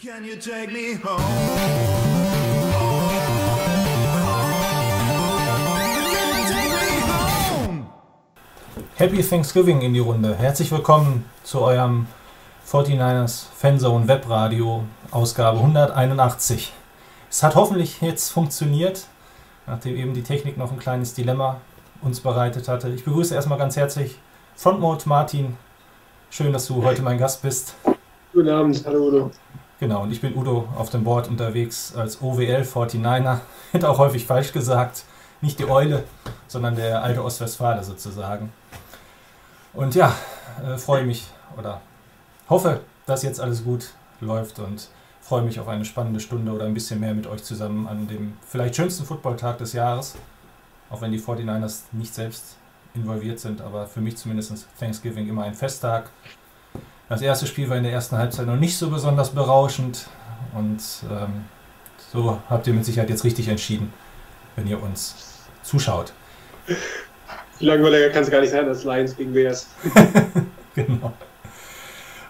Can you take me home? Happy Thanksgiving in die Runde. Herzlich willkommen zu eurem 49ers Fanzone Webradio Ausgabe 181. Es hat hoffentlich jetzt funktioniert, nachdem eben die Technik noch ein kleines Dilemma uns bereitet hatte. Ich begrüße erstmal ganz herzlich Frontmode Martin. Schön, dass du heute mein Gast bist. Guten Abend, hallo Udo. Genau, und ich bin Udo auf dem Board unterwegs als OWL 49er. Hätte auch häufig falsch gesagt. Nicht die Eule, sondern der alte Ostwestfale sozusagen. Und ja, äh, freue mich oder hoffe, dass jetzt alles gut läuft und freue mich auf eine spannende Stunde oder ein bisschen mehr mit euch zusammen an dem vielleicht schönsten Footballtag des Jahres. Auch wenn die 49ers nicht selbst involviert sind, aber für mich zumindest Thanksgiving immer ein Festtag. Das erste Spiel war in der ersten Halbzeit noch nicht so besonders berauschend und ähm, so habt ihr mit Sicherheit jetzt richtig entschieden, wenn ihr uns zuschaut. Langweiliger kann es gar nicht sein, als Lions gegen Bears. genau.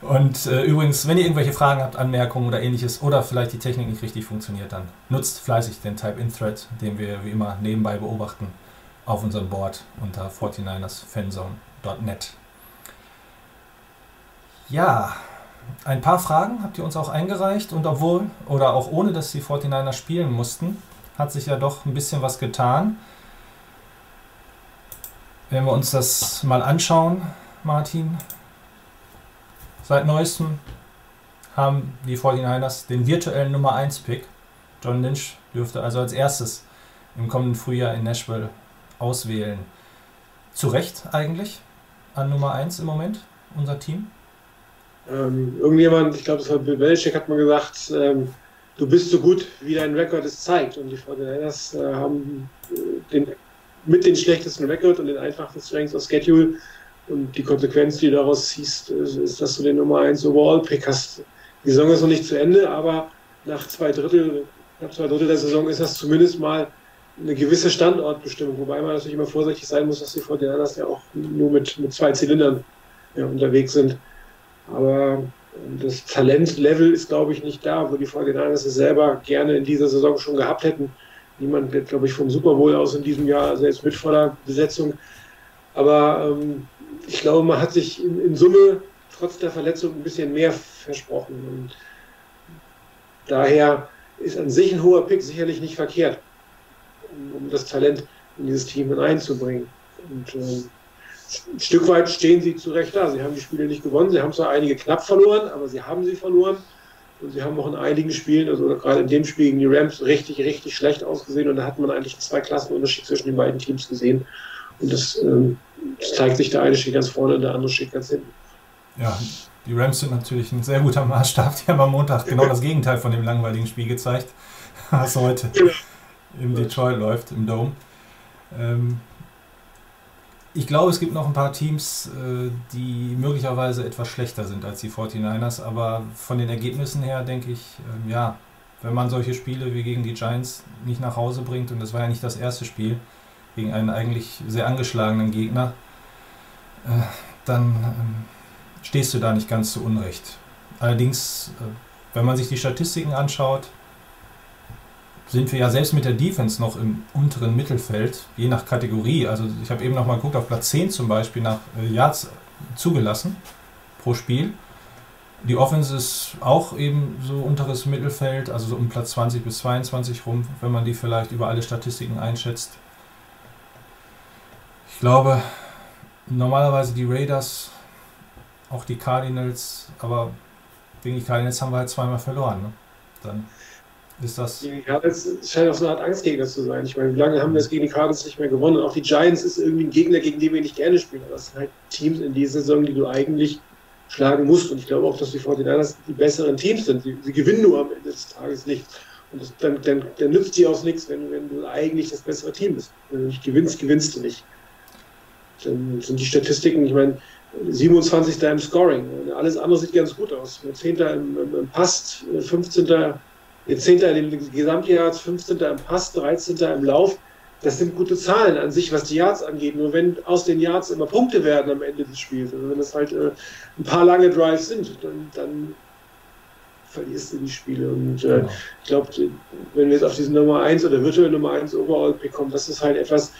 Und äh, übrigens, wenn ihr irgendwelche Fragen habt, Anmerkungen oder ähnliches oder vielleicht die Technik nicht richtig funktioniert, dann nutzt fleißig den Type-In-Thread, den wir wie immer nebenbei beobachten, auf unserem Board unter 49ersfanzone.net. Ja, ein paar Fragen habt ihr uns auch eingereicht und obwohl oder auch ohne, dass die 49er spielen mussten, hat sich ja doch ein bisschen was getan. Wenn wir uns das mal anschauen, Martin, seit neuestem haben die 49ers den virtuellen Nummer 1 Pick. John Lynch dürfte also als erstes im kommenden Frühjahr in Nashville auswählen. Zu Recht eigentlich an Nummer 1 im Moment, unser Team. Ähm, irgendjemand, ich glaube, es war Bill Belichick, hat mal gesagt, ähm, du bist so gut, wie dein Rekord es zeigt. Und die 49ers äh, haben äh, den, mit den schlechtesten Rekord und den einfachsten Strengths of Schedule. Und die Konsequenz, die du daraus ziehst, ist, ist, dass du den Nummer 1 Overall-Pick hast. Die Saison ist noch nicht zu Ende, aber nach zwei Drittel, nach zwei Drittel der Saison ist das zumindest mal eine gewisse Standortbestimmung, wobei man natürlich immer vorsichtig sein muss, dass die 49ers ja auch nur mit, mit zwei Zylindern ja, unterwegs sind. Aber das Talentlevel ist, glaube ich, nicht da, wo die 49ers es selber gerne in dieser Saison schon gehabt hätten. Niemand wird, glaube ich, vom Super Bowl aus in diesem Jahr selbst mit voller Besetzung. Aber ähm, ich glaube, man hat sich in, in, Summe trotz der Verletzung ein bisschen mehr versprochen. Und daher ist an sich ein hoher Pick sicherlich nicht verkehrt, um, um das Talent in dieses Team einzubringen. Und äh, ein Stück weit stehen sie zu Recht da. Sie haben die Spiele nicht gewonnen. Sie haben zwar einige knapp verloren, aber sie haben sie verloren. Und sie haben auch in einigen Spielen, also gerade in dem Spiel gegen die Rams, richtig, richtig schlecht ausgesehen. Und da hat man eigentlich zwei Klassenunterschied zwischen den beiden Teams gesehen. Und das, ähm, das zeigt sich, der eine steht ganz vorne und der andere steht ganz hinten. Ja, die Rams sind natürlich ein sehr guter Maßstab. Die haben am Montag genau das Gegenteil von dem langweiligen Spiel gezeigt, was heute im Detroit läuft, im Dome. Ähm, ich glaube, es gibt noch ein paar Teams, äh, die möglicherweise etwas schlechter sind als die 49ers, aber von den Ergebnissen her denke ich, ähm, ja, wenn man solche Spiele wie gegen die Giants nicht nach Hause bringt, und das war ja nicht das erste Spiel gegen einen eigentlich sehr angeschlagenen Gegner, äh, dann ähm, stehst du da nicht ganz zu Unrecht. Allerdings, äh, wenn man sich die Statistiken anschaut, sind wir ja selbst mit der Defense noch im unteren Mittelfeld, je nach Kategorie. Also ich habe eben noch mal geguckt, auf Platz 10 zum Beispiel nach äh, Yards zugelassen pro Spiel. Die Offense ist auch eben so unteres Mittelfeld, also so um Platz 20 bis 22 rum, wenn man die vielleicht über alle Statistiken einschätzt. Ich glaube, normalerweise die Raiders, auch die Cardinals, aber gegen die Cardinals haben wir halt zweimal verloren. Ne? Dann ist das. Die Cardinals scheint auch so eine Art Angstgegner zu sein. Ich meine, wie lange haben wir es gegen die Cardinals nicht mehr gewonnen? Und auch die Giants ist irgendwie ein Gegner, gegen den wir nicht gerne spielen. Aber das sind halt Teams in dieser Saison, die du eigentlich schlagen musst. Und ich glaube auch, dass die 49ers die besseren Teams sind. Sie, sie gewinnen nur am Ende des Tages nicht. Und das, dann, dann, dann nützt dir auch nichts, wenn, wenn du eigentlich das bessere Team bist. Wenn du nicht gewinnst, gewinnst du nicht. Dann sind die Statistiken, ich meine, 27. im Scoring. Alles andere sieht ganz gut aus. 10. im, im, im Pass, 15. 10. im Gesamtjahr, 15. im Pass, 13. im Lauf. Das sind gute Zahlen an sich, was die Yards angeht. Nur wenn aus den Yards immer Punkte werden am Ende des Spiels, also wenn es halt äh, ein paar lange Drives sind, dann, dann verlierst du die Spiele. Und äh, genau. ich glaube, wenn wir jetzt auf diesen Nummer 1 oder virtuelle Nummer 1 Overall-Pick kommen, das ist halt etwas,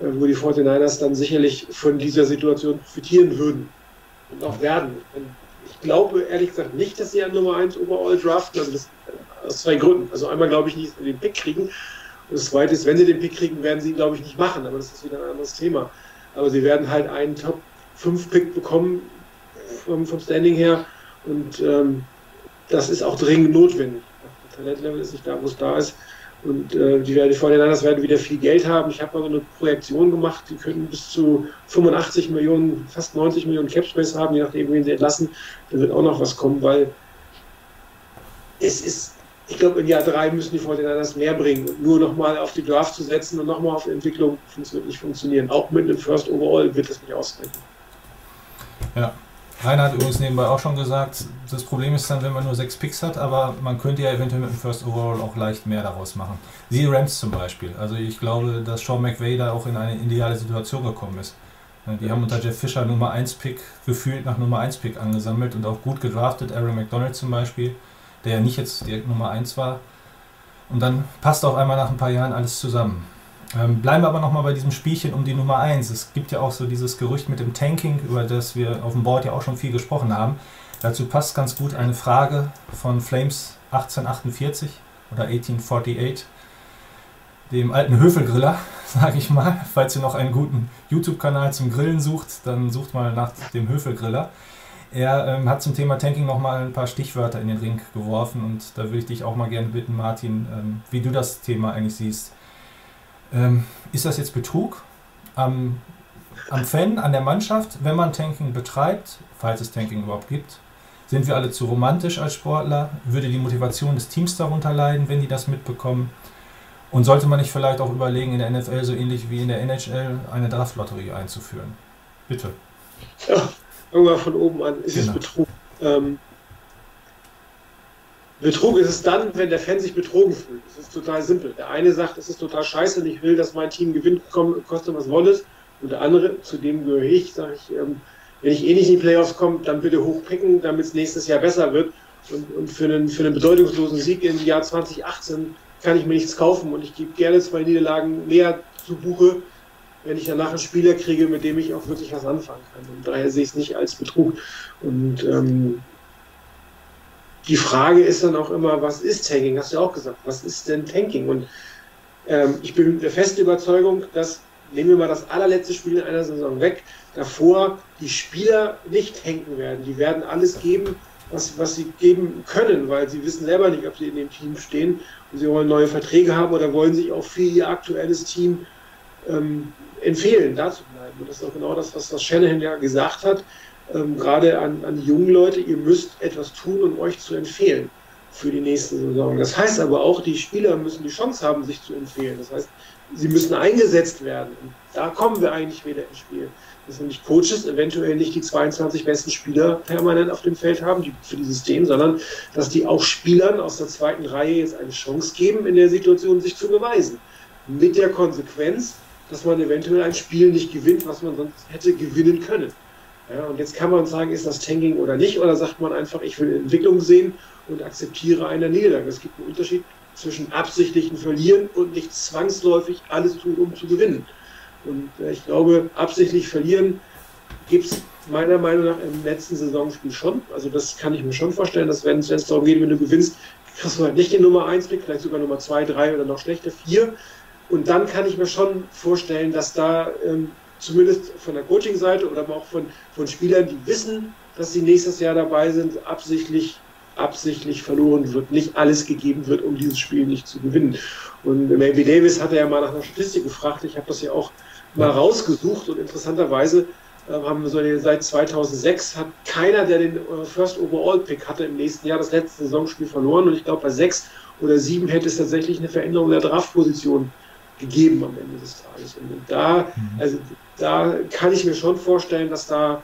äh, wo die 49ers dann sicherlich von dieser Situation profitieren würden und auch werden. Ich glaube ehrlich gesagt nicht, dass sie an Nummer 1 Overall draften, also das, aus zwei Gründen. Also einmal glaube ich nicht, dass sie den Pick kriegen. Und das zweite ist, wenn sie den Pick kriegen, werden sie ihn, glaube ich, nicht machen. Aber das ist wieder ein anderes Thema. Aber sie werden halt einen Top 5 Pick bekommen vom, vom Standing her. Und ähm, das ist auch dringend notwendig. Das Talentlevel ist nicht da, wo es da ist. Und äh, die, werden, die Fortinanders werden wieder viel Geld haben. Ich habe mal so eine Projektion gemacht, die können bis zu 85 Millionen, fast 90 Millionen Capspace haben, je nachdem, wen sie entlassen. Da wird auch noch was kommen, weil es ist, ich glaube, in Jahr drei müssen die Fortinanders mehr bringen. Nur nochmal auf die Draft zu setzen und nochmal auf Entwicklung, das wird nicht funktionieren. Auch mit einem First Overall wird das nicht ausreichen. Ja, Rainer hat übrigens nebenbei auch schon gesagt, das Problem ist dann, wenn man nur sechs Picks hat, aber man könnte ja eventuell mit dem First Overall auch leicht mehr daraus machen. Siehe Rams zum Beispiel. Also ich glaube, dass Sean McVay da auch in eine ideale Situation gekommen ist. Die haben unter Jeff Fischer Nummer 1 Pick gefühlt nach Nummer 1 Pick angesammelt und auch gut gedraftet. Aaron McDonald zum Beispiel, der ja nicht jetzt direkt Nummer 1 war. Und dann passt auch einmal nach ein paar Jahren alles zusammen. Ähm, bleiben wir aber nochmal bei diesem Spielchen um die Nummer 1. Es gibt ja auch so dieses Gerücht mit dem Tanking, über das wir auf dem Board ja auch schon viel gesprochen haben. Dazu passt ganz gut eine Frage von Flames 1848 oder 1848, dem alten Höfelgriller, sage ich mal. Falls ihr noch einen guten YouTube-Kanal zum Grillen sucht, dann sucht mal nach dem Höfelgriller. Er ähm, hat zum Thema Tanking nochmal ein paar Stichwörter in den Ring geworfen und da würde ich dich auch mal gerne bitten, Martin, ähm, wie du das Thema eigentlich siehst. Ähm, ist das jetzt Betrug am, am Fan, an der Mannschaft, wenn man Tanking betreibt, falls es Tanking überhaupt gibt? Sind wir alle zu romantisch als Sportler? Würde die Motivation des Teams darunter leiden, wenn die das mitbekommen? Und sollte man nicht vielleicht auch überlegen, in der NFL so ähnlich wie in der NHL eine Draftlotterie einzuführen? Bitte. Ja, irgendwann von oben an. Es genau. ist Betrug. Ähm, Betrug ist es dann, wenn der Fan sich betrogen fühlt. Das ist total simpel. Der eine sagt, es ist total scheiße und ich will, dass mein Team gewinnt, koste was wolle Und der andere, zu dem gehöre ich, sage ich, ähm, wenn ich eh nicht in die Playoffs komme, dann bitte hochpicken, damit es nächstes Jahr besser wird. Und, und, für, einen, für einen bedeutungslosen Sieg im Jahr 2018 kann ich mir nichts kaufen und ich gebe gerne zwei Niederlagen mehr zu Buche, wenn ich danach einen Spieler kriege, mit dem ich auch wirklich was anfangen kann. Und daher sehe ich es nicht als Betrug. Und ähm, die Frage ist dann auch immer, was ist Tanking? Hast du ja auch gesagt, was ist denn Tanking? Und ähm, ich bin der festen Überzeugung, dass, nehmen wir mal das allerletzte Spiel in einer Saison weg, davor die Spieler nicht tanken werden. Die werden alles geben, was, was sie geben können, weil sie wissen selber nicht, ob sie in dem Team stehen und sie wollen neue Verträge haben oder wollen sich auch für ihr aktuelles Team ähm, empfehlen, da zu bleiben. Und das ist auch genau das, was, was Shanahan ja gesagt hat ähm, gerade an, an die jungen Leute, ihr müsst etwas tun, um euch zu empfehlen für die nächste Saison. Das heißt aber auch, die Spieler müssen die Chance haben, sich zu empfehlen. Das heißt, sie müssen eingesetzt werden. Und da kommen wir eigentlich wieder ins Spiel. Dass nämlich Coaches eventuell nicht die 22 besten Spieler permanent auf dem Feld haben die, für dieses System, sondern dass die auch Spielern aus der zweiten Reihe jetzt eine Chance geben, in der Situation sich zu beweisen. Mit der Konsequenz, dass man eventuell ein Spiel nicht gewinnt, was man sonst hätte gewinnen können. Ja, und jetzt kann man sagen, ist das Tanking oder nicht, oder sagt man einfach, ich will Entwicklung sehen und akzeptiere eine Niederlage. Es gibt einen Unterschied zwischen absichtlichen Verlieren und nicht zwangsläufig alles tun, um zu gewinnen. Und äh, ich glaube, absichtlich verlieren gibt es meiner Meinung nach im letzten Saisonspiel schon. Also das kann ich mir schon vorstellen, dass wenn es darum geht, wenn du gewinnst, kriegst du halt nicht den Nummer 1 Pick, vielleicht sogar Nummer 2, 3 oder noch schlechter 4. Und dann kann ich mir schon vorstellen, dass da ähm, zumindest von der Coaching-Seite oder auch von, von Spielern, die wissen, dass sie nächstes Jahr dabei sind, absichtlich, absichtlich verloren wird, nicht alles gegeben wird, um dieses Spiel nicht zu gewinnen. Und Maybe Davis hatte ja mal nach einer Statistik gefragt, ich habe das ja auch mal rausgesucht und interessanterweise äh, haben wir so seit 2006 hat keiner, der den äh, First Overall Pick hatte im nächsten Jahr, das letzte Saisonspiel verloren. Und ich glaube bei sechs oder sieben hätte es tatsächlich eine Veränderung der Draftposition gegeben am Ende des Tages. Und da, mhm. also da kann ich mir schon vorstellen, dass da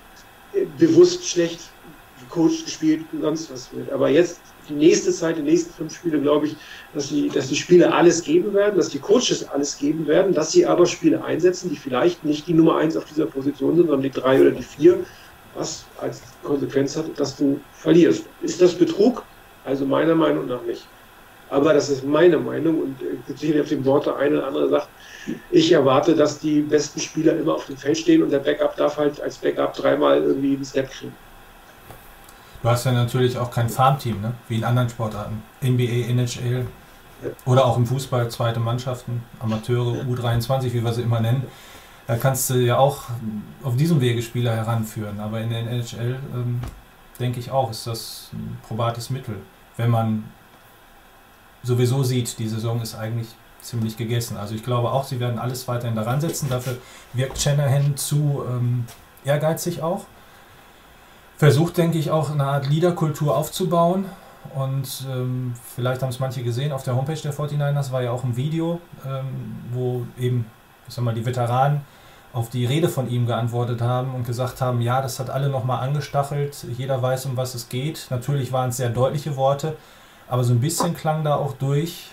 bewusst schlecht gecoacht, gespielt und sonst was wird. Aber jetzt die nächste Zeit, die nächsten fünf Spiele, glaube ich, dass die, dass die Spieler alles geben werden, dass die Coaches alles geben werden, dass sie aber Spiele einsetzen, die vielleicht nicht die Nummer eins auf dieser Position sind, sondern die drei oder die vier, was als Konsequenz hat, dass du verlierst. Ist das Betrug? Also meiner Meinung nach nicht. Aber das ist meine Meinung und äh, sicherlich auf den Worte eine oder andere sagt, ich erwarte, dass die besten Spieler immer auf dem Feld stehen und der Backup darf halt als Backup dreimal irgendwie einen Snap kriegen. Du hast ja natürlich auch kein Farmteam, ne? wie in anderen Sportarten. NBA, NHL oder auch im Fußball zweite Mannschaften, Amateure, U23, wie wir sie immer nennen. Da kannst du ja auch auf diesem Wege Spieler heranführen. Aber in der NHL ähm, denke ich auch, ist das ein probates Mittel. Wenn man sowieso sieht, die Saison ist eigentlich ziemlich gegessen. Also ich glaube auch, sie werden alles weiterhin daran setzen. Dafür wirkt Shanahan zu ähm, ehrgeizig auch. Versucht, denke ich, auch eine Art Leaderkultur aufzubauen. Und ähm, vielleicht haben es manche gesehen, auf der Homepage der 49ers war ja auch ein Video, ähm, wo eben, ich sag mal, die Veteranen auf die Rede von ihm geantwortet haben und gesagt haben, ja, das hat alle nochmal angestachelt, jeder weiß, um was es geht. Natürlich waren es sehr deutliche Worte, aber so ein bisschen klang da auch durch,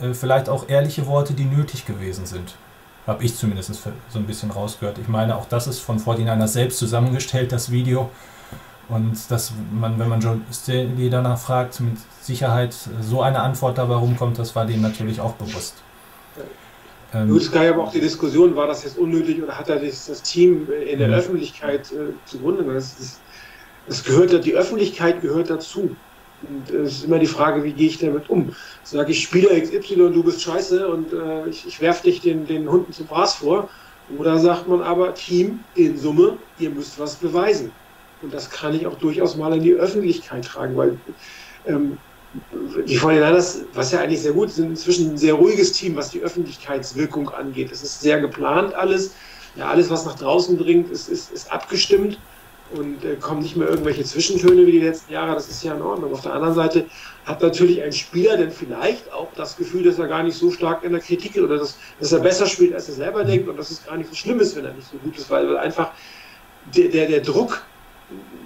äh, vielleicht auch ehrliche Worte, die nötig gewesen sind. Habe ich zumindest so ein bisschen rausgehört. Ich meine, auch das ist von 49ers selbst zusammengestellt, das Video. Und dass man, wenn man John Staley danach fragt, mit Sicherheit so eine Antwort dabei rumkommt, das war denen natürlich auch bewusst. Ähm, es gab aber auch die Diskussion, war das jetzt unnötig oder hat er das, das Team in der mhm. Öffentlichkeit äh, zugrunde? Das, das, das gehört, die Öffentlichkeit gehört dazu. Und es ist immer die Frage, wie gehe ich damit um? Sage ich Spieler XY, du bist scheiße und äh, ich, ich werfe dich den, den Hunden zum Fraß vor. Oder sagt man aber, Team, in Summe, ihr müsst was beweisen. Und das kann ich auch durchaus mal in die Öffentlichkeit tragen, weil ähm, die 49ers, was ja eigentlich sehr gut sind, inzwischen ein sehr ruhiges Team, was die Öffentlichkeitswirkung angeht. Es ist sehr geplant alles. Ja, alles, was nach draußen dringt, ist, ist, ist abgestimmt und äh, kommen nicht mehr irgendwelche Zwischentöne wie die letzten Jahre. Das ist ja in Ordnung. Auf der anderen Seite hat natürlich ein Spieler denn vielleicht auch das Gefühl, dass er gar nicht so stark in der Kritik ist oder dass, dass er besser spielt, als er selber denkt und dass es gar nicht so schlimm ist, wenn er nicht so gut ist, weil, einfach der, der, der Druck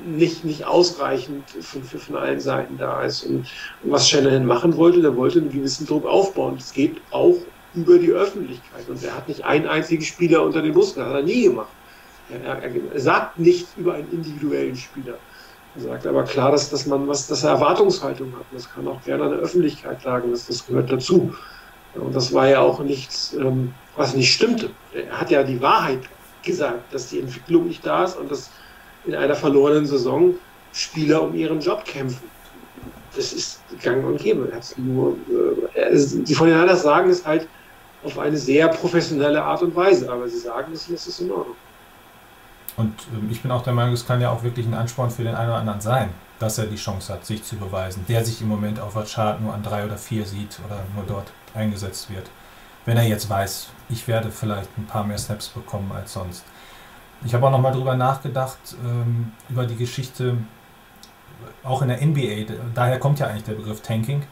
nicht, nicht ausreichend von, von allen Seiten da ist. Und, was Shanahan machen wollte, der wollte einen gewissen Druck aufbauen. Das geht auch über die Öffentlichkeit. Und er hat nicht einen einzigen Spieler unter den Bus, das hat er nie gemacht. Er, er, sagt nichts über einen individuellen Spieler. Er sagt aber klar, dass, dass man was, dass er Erwartungshaltung hat. Das kann auch gerne an der Öffentlichkeit sagen, dass das gehört dazu. Und das war ja auch nichts, ähm, was nicht stimmte. Er hat ja die Wahrheit gesagt, dass die Entwicklung nicht da ist und dass in einer verlorenen Saison Spieler um ihren Job kämpfen. Das ist gang und gäbe. Nur, äh, die von den anderen sagen es halt auf eine sehr professionelle Art und Weise, aber sie sagen es, es ist in Ordnung. Und äh, ich bin auch der Meinung, es kann ja auch wirklich ein Ansporn für den einen oder anderen sein, dass er die Chance hat, sich zu beweisen. Der sich im Moment auf der Chart nur an drei oder vier sieht oder nur dort eingesetzt wird. Wenn er jetzt weiß, ich werde vielleicht ein paar mehr Snaps bekommen als sonst. Ich habe auch nochmal drüber nachgedacht, ähm, über die Geschichte, auch in der NBA. Daher kommt ja eigentlich der Begriff Tanking,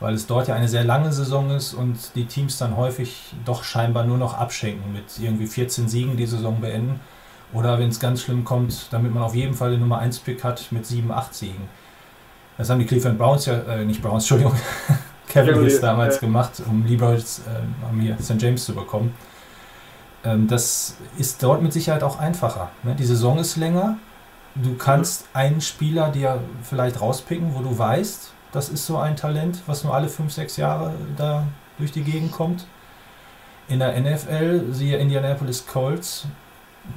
weil es dort ja eine sehr lange Saison ist und die Teams dann häufig doch scheinbar nur noch abschenken, mit irgendwie 14 Siegen die Saison beenden. Oder wenn es ganz schlimm kommt, damit man auf jeden Fall den Nummer 1 Pick hat mit 7, 8 Siegen. Das haben die Cleveland Browns ja, äh, nicht Browns, Entschuldigung, Cavaliers damals ja. gemacht, um Liberals äh, hier St. James zu bekommen. Ähm, das ist dort mit Sicherheit auch einfacher. Ne? Die Saison ist länger. Du kannst mhm. einen Spieler dir vielleicht rauspicken, wo du weißt, das ist so ein Talent, was nur alle 5, 6 Jahre da durch die Gegend kommt. In der NFL, siehe Indianapolis Colts,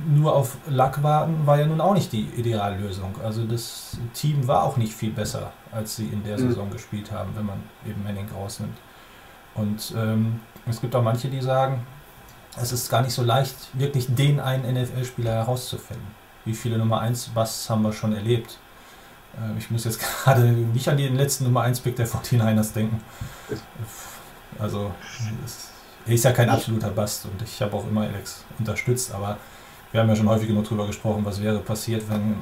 nur auf Lack warten war ja nun auch nicht die Ideallösung. Also das Team war auch nicht viel besser, als sie in der mhm. Saison gespielt haben, wenn man eben Manning rausnimmt. Und ähm, es gibt auch manche, die sagen, es ist gar nicht so leicht, wirklich den einen NFL-Spieler herauszufinden. Wie viele Nummer 1 Bass haben wir schon erlebt? Äh, ich muss jetzt gerade nicht an den letzten Nummer 1-Pick der 49ers denken. Also, er ist ja kein absoluter Bast und ich habe auch immer Alex unterstützt, aber wir haben ja schon häufig genug darüber gesprochen, was wäre passiert, wenn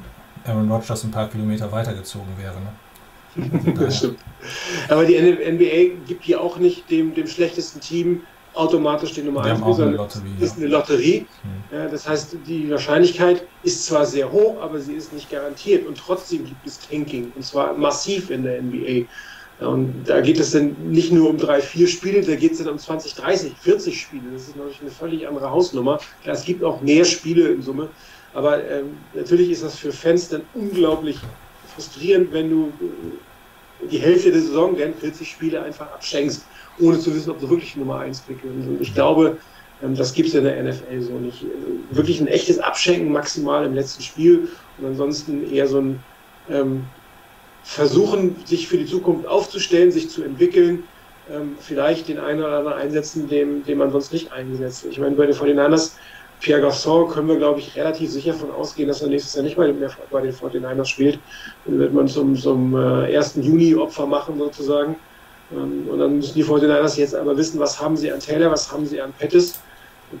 Aaron Rodgers ein paar Kilometer weitergezogen wäre. Ne? das stimmt. Aber die NBA gibt hier auch nicht dem, dem schlechtesten Team automatisch die Nummer 1 sondern Lotterie, ist eine Lotterie. Hm. Ja, das heißt, die Wahrscheinlichkeit ist zwar sehr hoch, aber sie ist nicht garantiert. Und trotzdem gibt es Tanking, und zwar massiv in der NBA. Und da geht es dann nicht nur um drei, vier Spiele, da geht es dann um 20, 30, 40 Spiele. Das ist natürlich eine völlig andere Hausnummer. Ja, es gibt auch mehr Spiele in Summe. Aber ähm, natürlich ist das für Fans dann unglaublich frustrierend, wenn du die Hälfte der Saison dann 40 Spiele einfach abschenkst, ohne zu wissen, ob du wirklich Nummer 1 Pick wirst. Und ich glaube, ähm, das gibt es in der NFL so nicht. Wirklich ein echtes Abschenken maximal im letzten Spiel und ansonsten eher so ein ähm, Versuchen, sich für die Zukunft aufzustellen, sich zu entwickeln, ähm, vielleicht den einen oder anderen einsetzen, den, den man sonst nicht eingesetzt. Ich meine, bei den 49ers, Pierre Gasson können wir, glaube ich, relativ sicher davon ausgehen, dass er nächstes Jahr nicht mehr bei den 49ers spielt. Dann wird man zum, zum äh, 1. Juni Opfer machen sozusagen. Ähm, und dann müssen die 49ers jetzt aber wissen, was haben sie an Taylor, was haben sie an Pettis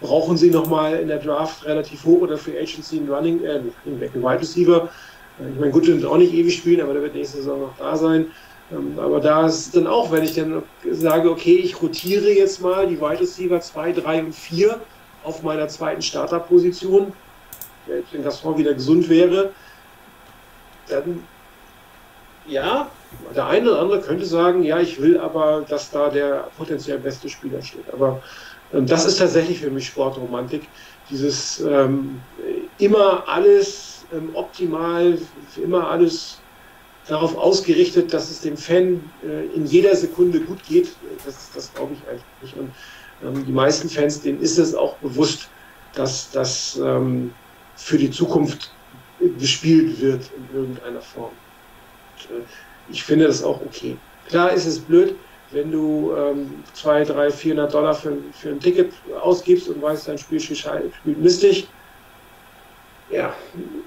brauchen sie nochmal in der Draft relativ hoch oder für Agency einen Running, äh, einen Wide Receiver. Ich meine, gut, wird auch nicht ewig spielen, aber der wird nächste Saison noch da sein. Ähm, aber da ist dann auch, wenn ich dann sage, okay, ich rotiere jetzt mal die Wide Receiver 2, 3 und 4 auf meiner zweiten Starterposition, wenn das Gaston wieder gesund wäre, dann ja, der eine oder andere könnte sagen, ja, ich will aber, dass da der potenziell beste Spieler steht. Aber ähm, das ist tatsächlich für mich Sportromantik. Dieses ähm, immer alles ähm, optimal, immer alles darauf ausgerichtet, dass es dem Fan äh, in jeder Sekunde gut geht. Das, das glaube ich eigentlich nicht. Und ähm, die meisten Fans, denen ist es auch bewusst, dass das ähm, für die Zukunft gespielt wird in irgendeiner Form. Und, äh, ich finde das auch okay. Klar ist es blöd, wenn du ähm, 2, 3, 400 Dollar für, für ein Ticket ausgibst und weißt, dein Spiel spielt mistig, ja,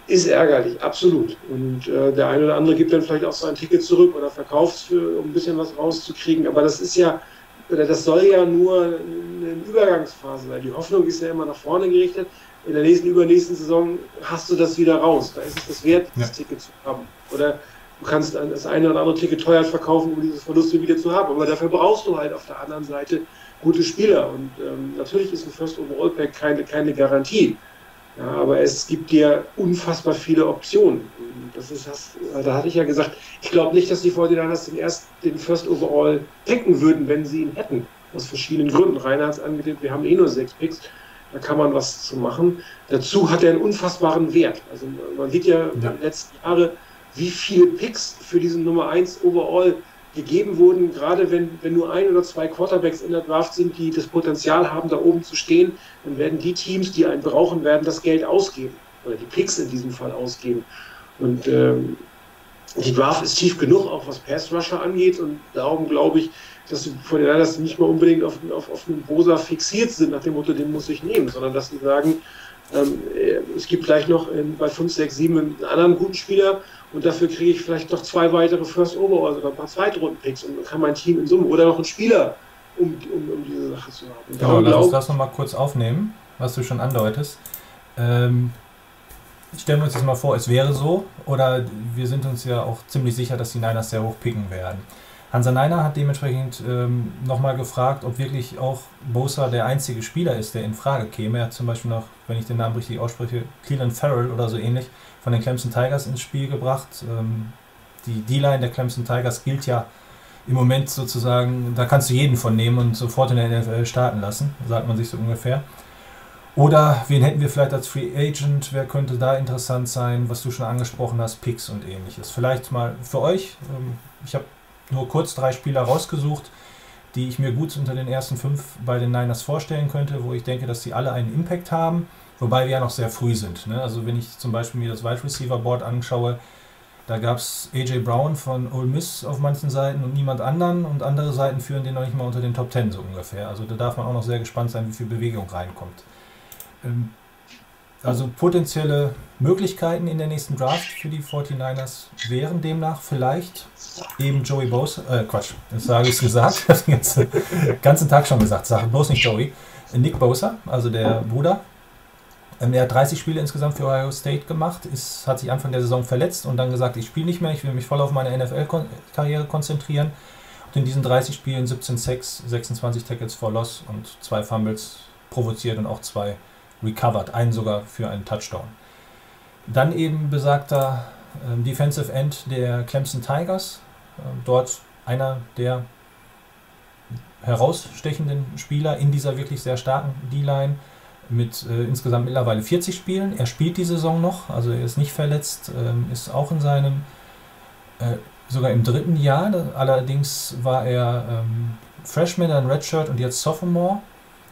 ist ärgerlich, absolut. Und äh, der eine oder andere gibt dann vielleicht auch sein Ticket zurück oder verkauft es, um ein bisschen was rauszukriegen. Aber das ist ja, oder das soll ja nur eine Übergangsphase sein. Die Hoffnung ist ja immer nach vorne gerichtet. In der nächsten, übernächsten Saison hast du das wieder raus. Da ist es das wert, das ja. Ticket zu haben. Oder Du kannst das eine oder andere Ticket teuer verkaufen, um diese Verluste wieder zu haben. Aber dafür brauchst du halt auf der anderen Seite gute Spieler. Und ähm, natürlich ist ein First Overall Pack keine, keine Garantie. Ja, aber es gibt dir unfassbar viele Optionen. Das ist das, da hatte ich ja gesagt, ich glaube nicht, dass die 49ers den, erst, den First Overall tanken würden, wenn sie ihn hätten. Aus verschiedenen Gründen. Rainer hat es angedeutet, wir haben eh nur sechs Picks. Da kann man was zu machen. Dazu hat er einen unfassbaren Wert. Also man sieht ja, ja. in den letzten Jahren, wie viele Picks für diesen Nummer 1 Overall gegeben wurden, gerade wenn, wenn nur ein oder zwei Quarterbacks in der Draft sind, die das Potenzial haben, da oben zu stehen, dann werden die Teams, die einen brauchen, werden das Geld ausgeben. Oder die Picks in diesem Fall ausgeben. Und ähm, die Draft ist tief genug, auch was Pass Rusher angeht. Und darum glaube ich, dass die von den dass nicht mal unbedingt auf, auf, auf einen Bosa fixiert sind, nach dem Motto, den muss ich nehmen, sondern dass sie sagen, ähm, äh, es gibt vielleicht noch in, bei 5, 6, 7 einen anderen guten Spieler und dafür kriege ich vielleicht noch zwei weitere First Overalls oder ein paar Zweitrunden-Picks und kann mein Team in Summe oder noch einen Spieler, um, um, um diese Sache zu haben. Genau, lass uns das nochmal kurz aufnehmen, was du schon andeutest. Ähm, stellen wir uns das mal vor, es wäre so, oder wir sind uns ja auch ziemlich sicher, dass die Niners sehr hoch picken werden. Hansa Neiner hat dementsprechend ähm, nochmal gefragt, ob wirklich auch Bosa der einzige Spieler ist, der in Frage käme. Er hat zum Beispiel noch, wenn ich den Namen richtig ausspreche, Cleveland Farrell oder so ähnlich von den Clemson Tigers ins Spiel gebracht. Ähm, die D-Line der Clemson Tigers gilt ja im Moment sozusagen, da kannst du jeden von nehmen und sofort in der NFL starten lassen, sagt man sich so ungefähr. Oder wen hätten wir vielleicht als Free Agent? Wer könnte da interessant sein? Was du schon angesprochen hast, Picks und ähnliches. Vielleicht mal für euch. Ähm, ich habe nur kurz drei Spieler rausgesucht, die ich mir gut unter den ersten fünf bei den Niners vorstellen könnte, wo ich denke, dass sie alle einen Impact haben, wobei wir ja noch sehr früh sind. Ne? Also wenn ich zum Beispiel mir das Wide Receiver Board anschaue, da gab es AJ Brown von Ole Miss auf manchen Seiten und niemand anderen und andere Seiten führen den noch nicht mal unter den Top 10 so ungefähr. Also da darf man auch noch sehr gespannt sein, wie viel Bewegung reinkommt. Ähm, also potenzielle Möglichkeiten in der nächsten Draft für die 49ers wären demnach vielleicht eben Joey Bosa, äh Quatsch, das sage ich gesagt, das den ganzen, ganzen Tag schon gesagt, sage bloß nicht Joey, Nick Bosa, also der Bruder. Ähm, er hat 30 Spiele insgesamt für Ohio State gemacht, ist, hat sich Anfang der Saison verletzt und dann gesagt, ich spiele nicht mehr, ich will mich voll auf meine NFL-Karriere konzentrieren. Und in diesen 30 Spielen 17 Sacks, 26 Tackles for Loss und zwei Fumbles provoziert und auch zwei recovered, einen sogar für einen Touchdown. Dann eben besagter äh, Defensive End der Clemson Tigers, äh, dort einer der herausstechenden Spieler in dieser wirklich sehr starken D-Line mit äh, insgesamt mittlerweile 40 Spielen. Er spielt die Saison noch, also er ist nicht verletzt, ähm, ist auch in seinem Äh, sogar im dritten Jahr, allerdings war er ähm, Freshman, dann Redshirt und jetzt Sophomore.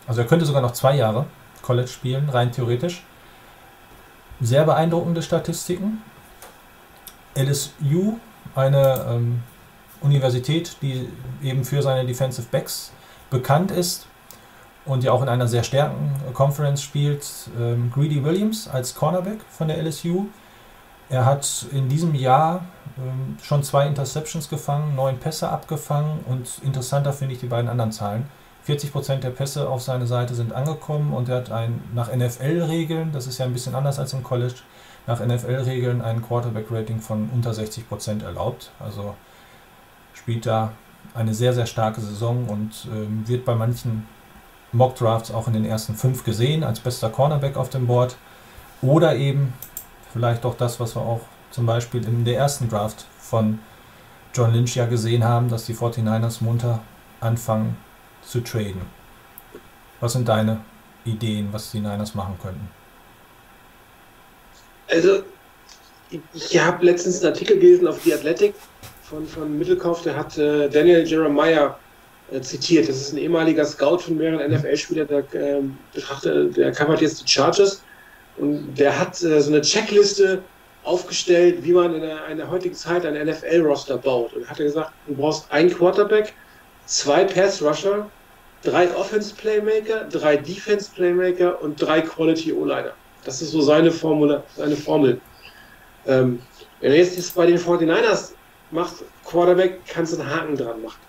Also er könnte sogar noch zwei Jahre College spielen, rein theoretisch. Sehr beeindruckende Statistiken. LSU, eine ähm, Universität, die eben für seine Defensive Backs bekannt ist und ja auch in einer sehr starken Conference spielt. Ähm, Greedy Williams als Cornerback von der LSU. Er hat in diesem Jahr ähm, schon zwei Interceptions gefangen, neun Pässe abgefangen und interessanter finde ich die beiden anderen Zahlen. 40% der Pässe auf seine Seite sind angekommen und er hat ein, nach NFL-Regeln, das ist ja ein bisschen anders als im College, nach NFL-Regeln ein Quarterback-Rating von unter 60% erlaubt. Also spielt da eine sehr, sehr starke Saison und ähm, wird bei manchen Mock-Drafts auch in den ersten fünf gesehen als bester Cornerback auf dem Board. Oder eben vielleicht auch das, was wir auch zum Beispiel in der ersten Draft von John Lynch ja gesehen haben, dass die 49ers munter anfangen zu traden. Was sind deine Ideen, was die Niners machen könnten? Also, ich habe letztens einen Artikel gelesen auf The Athletic von, von Mittelkauf, der hat äh, Daniel Jeremiah äh, zitiert. Das ist ein ehemaliger Scout von mehreren NFL-Spielern, der, äh, der covert jetzt die Chargers und der hat äh, so eine Checkliste aufgestellt, wie man in der, in der heutigen Zeit ein NFL-Roster baut. Und hat er gesagt, du brauchst einen Quarterback, zwei Pass-Rusher, drei Offense-Playmaker, drei Defense-Playmaker und drei Quality-O-Liner. Das ist so seine Formel. Seine Formel. Ähm, wenn er jetzt bei den 49ers macht, Quarterback, kannst du einen Haken dran machen.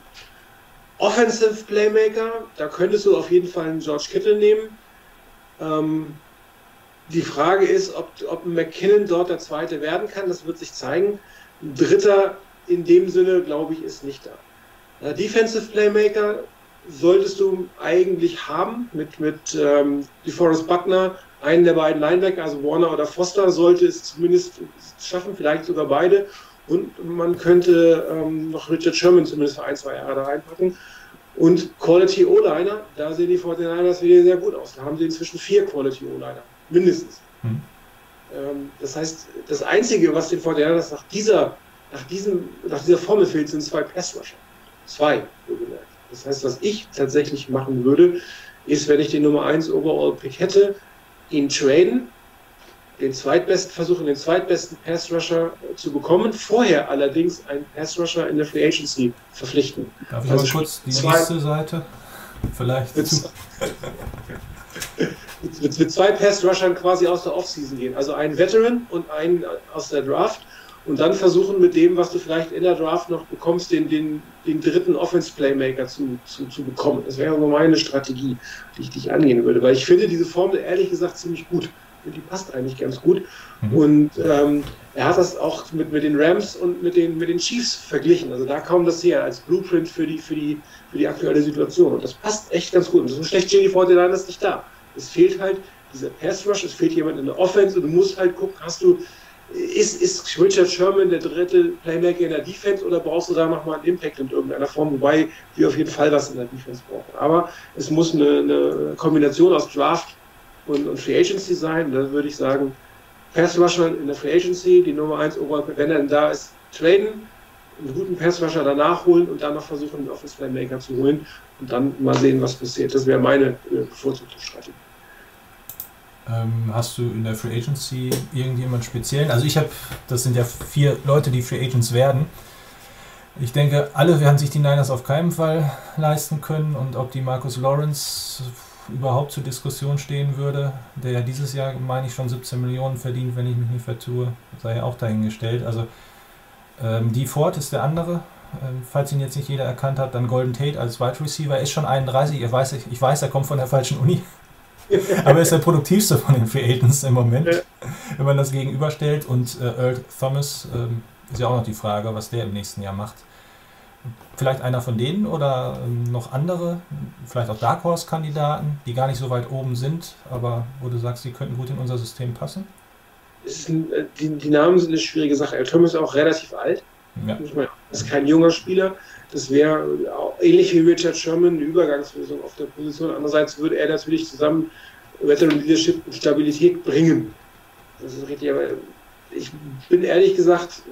Offensive Playmaker, da könntest du auf jeden Fall einen George Kittle nehmen. Ähm, die Frage ist, ob, ob McKinnon dort der Zweite werden kann. Das wird sich zeigen. Ein Dritter in dem Sinne, glaube ich, ist nicht da. Äh, Defensive Playmaker solltest du eigentlich haben mit, mit ähm, DeForest Buckner, einen der beiden Linebacker, also Warner oder Foster, sollte es zumindest schaffen, vielleicht sogar beide. Und man könnte ähm, noch Richard Sherman zumindest für ein, zwei Jahre da reinpacken. Und Quality O-Liner, da sehen die 49ers wieder sehr gut aus. Da haben sie inzwischen vier Quality O-Liner mindestens. Hm. Ähm, das heißt, das Einzige, was den Fortinanders nach dieser, nach, diesem, nach dieser Formel fehlt, sind zwei Passrusher. Zwei, wohlgemerkt. Das heißt, was ich tatsächlich machen würde, ist, wenn ich den Nummer 1 Overall-Pick hätte, ihn traden, den zweitbesten versuchen, den zweitbesten Pass-Rusher zu bekommen, vorher allerdings einen Pass-Rusher in der Free Agency verpflichten. Darf ich also mal kurz die nächste Seite vielleicht? mit, mit zwei Pass-Rushern quasi aus der Offseason gehen. Also einen Veteran und einen aus der Draft. Und dann versuchen mit dem, was du vielleicht in der Draft noch bekommst, den, den, den dritten Offense-Playmaker zu, zu, zu bekommen. Das wäre so meine Strategie, die ich dich angehen würde. Weil ich finde diese Formel ehrlich gesagt ziemlich gut. Die passt eigentlich ganz gut. Mhm. Und ähm, er hat das auch mit, mit den Rams und mit den, mit den Chiefs verglichen. Also da kam das her als Blueprint für die, für die, für die aktuelle Situation. Und das passt echt ganz gut. Und so schlecht stehen die Fortinanders nicht da. Es fehlt halt dieser Pass Rush, es fehlt jemand in der Offense und du musst halt gucken, hast du, ist, ist Richard Sherman der dritte Playmaker in der Defense oder brauchst du da nochmal einen Impact in irgendeiner Form, wobei wir auf jeden Fall was in der Defense brauchen. Aber es muss eine, eine Kombination aus Draft und, und, Free Agency sein. Da würde ich sagen, Pass Rusher in der Free Agency, die Nummer 1 Overall, wenn er denn da ist, traden, einen guten Pass Rusher danach holen und dann noch versuchen, einen Office Playmaker zu holen und dann mal sehen, was passiert. Das wäre meine äh, bevorzugte Strategie. Ähm, hast du in der Free Agency irgendjemand speziellen? Also ich habe, das sind ja vier Leute, die Free Agents werden. Ich denke, alle werden sich die Niners auf keinen Fall leisten können und ob die Marcus Lawrence überhaupt zur Diskussion stehen würde, der ja dieses Jahr, meine ich, schon 17 Millionen verdient, wenn ich mich nicht vertue, sei ja auch dahingestellt. Also ähm, die Ford ist der andere, ähm, falls ihn jetzt nicht jeder erkannt hat, dann Golden Tate als Wide Receiver, ist schon 31, ich weiß, ich weiß, er kommt von der falschen Uni, aber er ist der produktivste von den Free Agents im Moment, wenn man das gegenüberstellt. Und äh, Earl Thomas ähm, ist ja auch noch die Frage, was der im nächsten Jahr macht. Vielleicht einer von denen oder ähm, noch andere, vielleicht auch Dark Horse-Kandidaten, die gar nicht so weit oben sind, aber wo du sagst, die könnten gut in unser System passen? Ein, äh, die, die, Namen sind eine schwierige Sache. Earl Thomas ist auch relativ alt. Ja. Das ist kein junger Spieler. Das wäre ähnlich wie Richard Sherman eine Übergangslösung auf der Position. Andererseits würde er natürlich zusammen Veteran Leadership und Stabilität bringen. Das ist richtig, aber ich bin ehrlich gesagt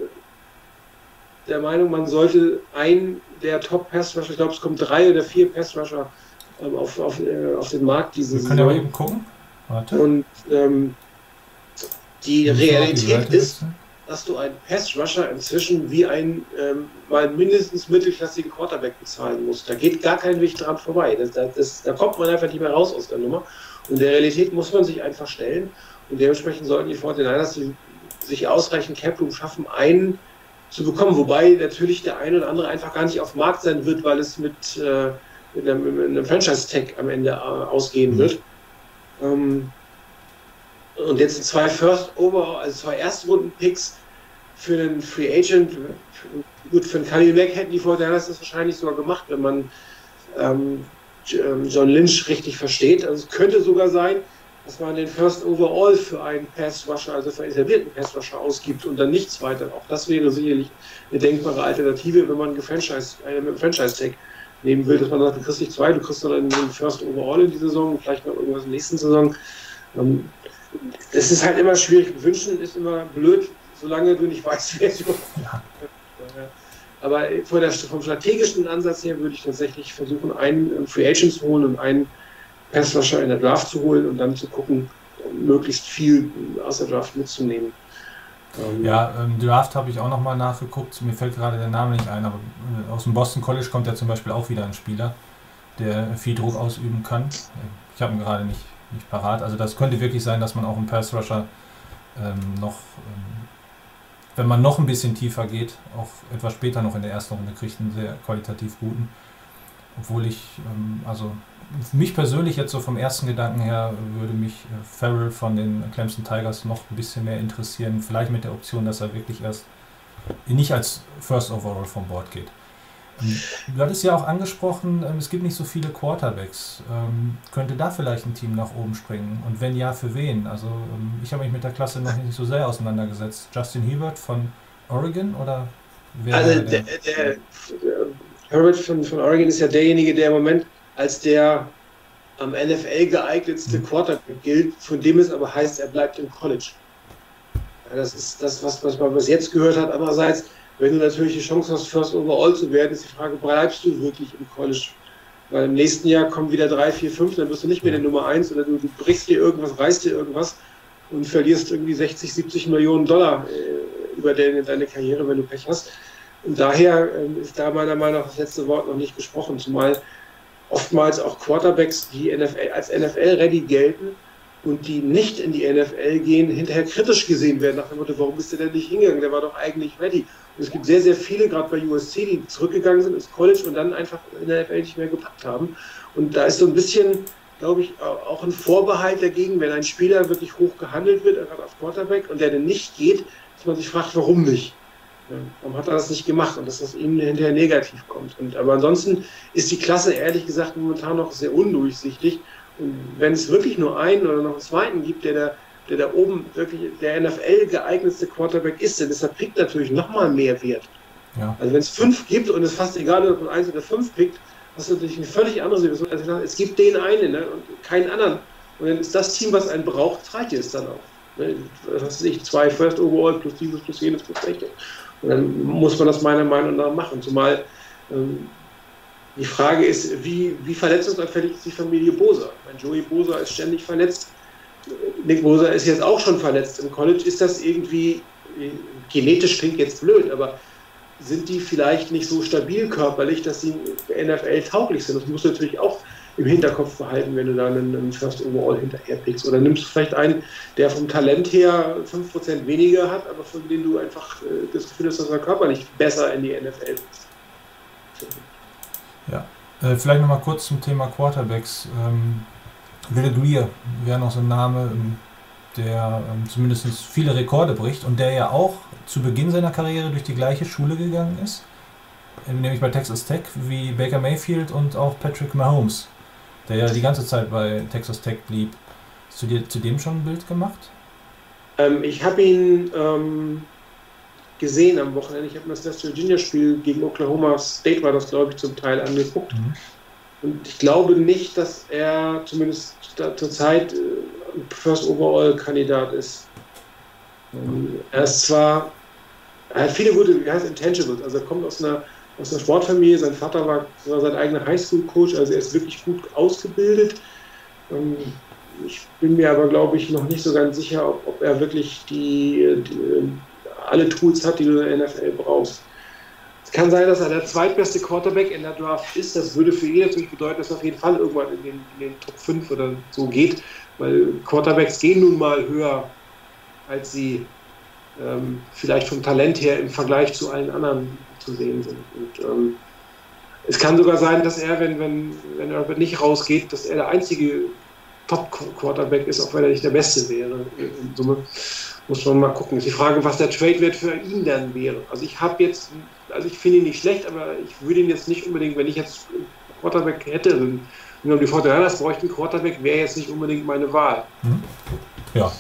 der Meinung, man sollte einen der Top-Pass-Rusher, ich glaube, es kommen drei oder vier Pass-Rusher ähm, auf, auf, äh, auf den Markt diese Wir können ja mal eben gucken. Warte. Und ähm, die Realität ist, dass du einen Pass-Rusher inzwischen wie einen ähm, mal mindestens mittelklassigen Quarterback bezahlen musst. Da geht gar kein Weg dran vorbei. Das, das, da kommt man einfach nicht mehr raus aus der Nummer. Und der Realität muss man sich einfach stellen. Und dementsprechend sollten die 49ers sich ausreichend Cap-Room schaffen, einen zu bekommen. Wobei natürlich der eine oder andere einfach gar nicht auf dem Markt sein wird, weil es mit, äh, mit einem, einem Franchise-Tag am Ende äh, ausgehen mhm. wird. Ähm, und jetzt zwei First Over, also zwei Erstrunden-Picks für einen Free Agent. Gut, für einen Khalil Mack hätten die Fortinanders das wahrscheinlich sogar gemacht, wenn man ähm, ähm, John Lynch richtig versteht. Also es könnte sogar sein, dass man den First Overall für einen Pass-Rusher, also für einen etablierten Pass-Rusher ausgibt und dann nichts weiter. Auch das wäre sicherlich eine denkbare Alternative, wenn man einen Franchise, einen Franchise-Tag nehmen will, dass man sagt, du kriegst nicht zwei, du kriegst dann einen First Overall in die Saison, vielleicht noch irgendwas in der nächsten Saison. Ähm, das ist halt immer schwierig. Wünschen ist immer blöd, solange du nicht weißt, wer es überhaupt. Aber von der, vom strategischen Ansatz her würde ich tatsächlich versuchen, einen Free Agent zu holen und einen Passwasher in der Draft zu holen und dann zu gucken, möglichst viel aus der Draft mitzunehmen. Ähm, ja, im Draft habe ich auch nochmal nachgeguckt. Mir fällt gerade der Name nicht ein, aber äh, aus dem Boston College kommt ja zum Beispiel auch wieder ein Spieler, der viel Druck ausüben kann. Ich habe ihn gerade nicht nicht parat. Also das könnte wirklich sein, dass man auch einen Pass Rusher ähm, noch, ähm, wenn man noch ein bisschen tiefer geht, auch etwas später noch in der ersten Runde kriegt, einen sehr qualitativ guten. Obwohl ich, ähm, also mich persönlich jetzt so vom ersten Gedanken her würde mich äh, Farrell von den Clemson Tigers noch ein bisschen mehr interessieren. Vielleicht mit der Option, dass er wirklich erst nicht als First Overall vom Board geht. Du hattest ja auch angesprochen, ähm, es gibt nicht so viele Quarterbacks. Ähm, könnte da vielleicht ein Team nach oben springen? Und wenn ja, für wen? Also ähm, ich habe mich mit der Klasse noch nicht so sehr auseinandergesetzt. Justin Hebert von Oregon oder wer? Also der, der, der Herbert von, von Oregon ist ja derjenige, der im Moment als der am NFL geeignetste mhm. Quarterback gilt, von dem es aber heißt, er bleibt im College. Ja, das ist das, was, was man bis jetzt gehört hat. Andererseits wenn du natürlich die Chance hast, First Overall zu werden, ist die Frage, bleibst du wirklich im College? Weil im nächsten Jahr kommen wieder drei, vier, fünf, dann wirst du nicht mehr der Nummer eins oder du, du brichst dir irgendwas, reißt dir irgendwas und verlierst irgendwie 60, 70 Millionen Dollar äh, über deine, deine Karriere, wenn du Pech hast. Und daher äh, ist da meiner Meinung nach das letzte Wort noch nicht gesprochen, zumal oftmals auch Quarterbacks, die NFL, als NFL-ready gelten, und die nicht in die NFL gehen, hinterher kritisch gesehen werden, nach dem Motto, warum ist der denn nicht hingegangen? Der war doch eigentlich ready. Und es gibt sehr, sehr viele, gerade bei USC, die zurückgegangen sind ins College und dann einfach in der NFL nicht mehr gepackt haben. Und da ist so ein bisschen, glaube ich, auch ein Vorbehalt dagegen, wenn ein Spieler wirklich hoch gehandelt wird, gerade auf Quarterback, und der dann nicht geht, dass man sich fragt, warum nicht? Warum hat er das nicht gemacht und dass das ihm hinterher negativ kommt? Und, aber ansonsten ist die Klasse ehrlich gesagt momentan noch sehr undurchsichtig. Und wenn es wirklich nur einen oder noch einen zweiten gibt, der da, der da oben wirklich der NFL geeignetste Quarterback ist, dann ist der Pick natürlich nochmal mehr wert. Ja. Also wenn es fünf gibt und es fast egal, ob man eins oder fünf pickt, hast du natürlich eine völlig andere Situation. Also es gibt den einen ne, und keinen anderen. Und dann ist das Team, was einen braucht, reicht es dann auch. Ne? Was weiß ich, zwei First Overall plus dieses, plus jenes, plus rechte. Dann muss man das meiner Meinung nach machen. Zumal ähm, die Frage ist, wie, wie verletzungsanfällig ist die Familie Bosa? Mein Joey Bosa ist ständig verletzt. Nick Bosa ist jetzt auch schon verletzt im College. Ist das irgendwie, genetisch klingt jetzt blöd, aber sind die vielleicht nicht so stabil körperlich, dass sie NFL tauglich sind? Das musst du natürlich auch im Hinterkopf behalten, wenn du da einen, First Overall hinterher pickst. Oder nimmst du vielleicht einen, der vom Talent her 5% weniger hat, aber von dem du einfach äh, das Gefühl hast, dass er körperlich besser in die NFL ist. Ja, äh, vielleicht nochmal kurz zum Thema Quarterbacks. Ähm, Will Greer wäre noch so ein Name, ähm, der ähm, zumindest viele Rekorde bricht und der ja auch zu Beginn seiner Karriere durch die gleiche Schule gegangen ist, nämlich bei Texas Tech, wie Baker Mayfield und auch Patrick Mahomes, der ja die ganze Zeit bei Texas Tech blieb. Hast du dir zu dem schon ein Bild gemacht? Ähm, ich habe ihn ähm, gesehen am Wochenende. Ich habe mir das West Virginia-Spiel gegen Oklahoma State, war das glaube ich, zum Teil angeguckt. Mhm. Und ich glaube nicht, dass er zumindest zurzeit äh, First Overall-Kandidat ist. Ähm, er ist zwar er hat viele gute, wie heißt Intangibles, also er kommt aus einer, aus einer Sportfamilie, sein Vater war, war sein eigener Highschool-Coach, also er ist wirklich gut ausgebildet. Ähm, ich bin mir aber, glaube ich, noch nicht so ganz sicher, ob, ob er wirklich die, die, alle Tools hat, die du in der NFL brauchst. Es kann sein, dass er der zweitbeste Quarterback in der Draft ist. Das würde für ihn natürlich bedeuten, dass er auf jeden Fall irgendwann in den, in den Top 5 oder so geht, weil Quarterbacks gehen nun mal höher, als sie ähm, vielleicht vom Talent her im Vergleich zu allen anderen zu sehen sind. Und, ähm, es kann sogar sein, dass er, wenn, wenn, wenn er nicht rausgeht, dass er der einzige Top-Quarterback ist, auch wenn er nicht der Beste wäre. In Summe muss man mal gucken. Ist die Frage, was der Trade-Wert für ihn dann wäre. Also ich habe jetzt, also ich finde ihn nicht schlecht, aber ich würde ihn jetzt nicht unbedingt, wenn ich jetzt Quarterback hätte, wenn die Fortinanders bräuchten Quarterback, wäre jetzt nicht unbedingt meine Wahl. Hm. Ja.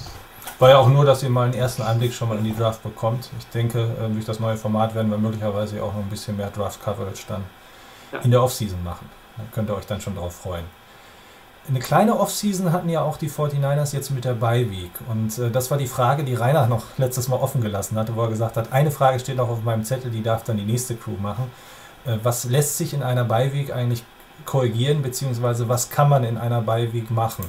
War ja auch nur, dass ihr mal einen ersten Einblick schon mal in die Draft bekommt. Ich denke, äh, durch das neue Format werden wir möglicherweise auch noch ein bisschen mehr Draft-Coverage dann ja. in der Offseason machen. Da könnt ihr euch dann schon darauf freuen eine kleine Offseason hatten ja auch die 49ers jetzt mit der Bye Week. Und äh, das war die Frage, die Rainer noch letztes Mal offen gelassen hatte, wo er gesagt hat, eine Frage steht noch auf meinem Zettel, die darf dann die nächste Crew machen. Äh, was lässt sich in einer Bye Week eigentlich korrigieren, beziehungsweise was kann man in einer Bye Week machen?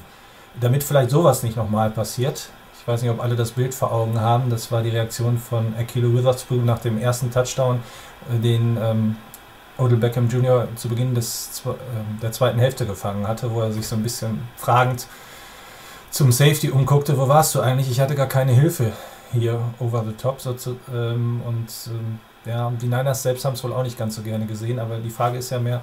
Damit vielleicht sowas nicht nochmal passiert. Ich weiß nicht, ob alle das Bild vor Augen haben. Das war die Reaktion von Akilo Witherspoon nach dem ersten Touchdown, äh, den ähm, Odell Beckham Jr. zu Beginn des, ähm, der zweiten Hälfte gefangen hatte, wo er sich so ein bisschen fragend zum Safety umguckte, wo warst du eigentlich? Ich hatte gar keine Hilfe hier over the top. So zu, ähm, und ähm, ja, die Niners selbst haben es wohl auch nicht ganz so gerne gesehen, aber die Frage ist ja mehr,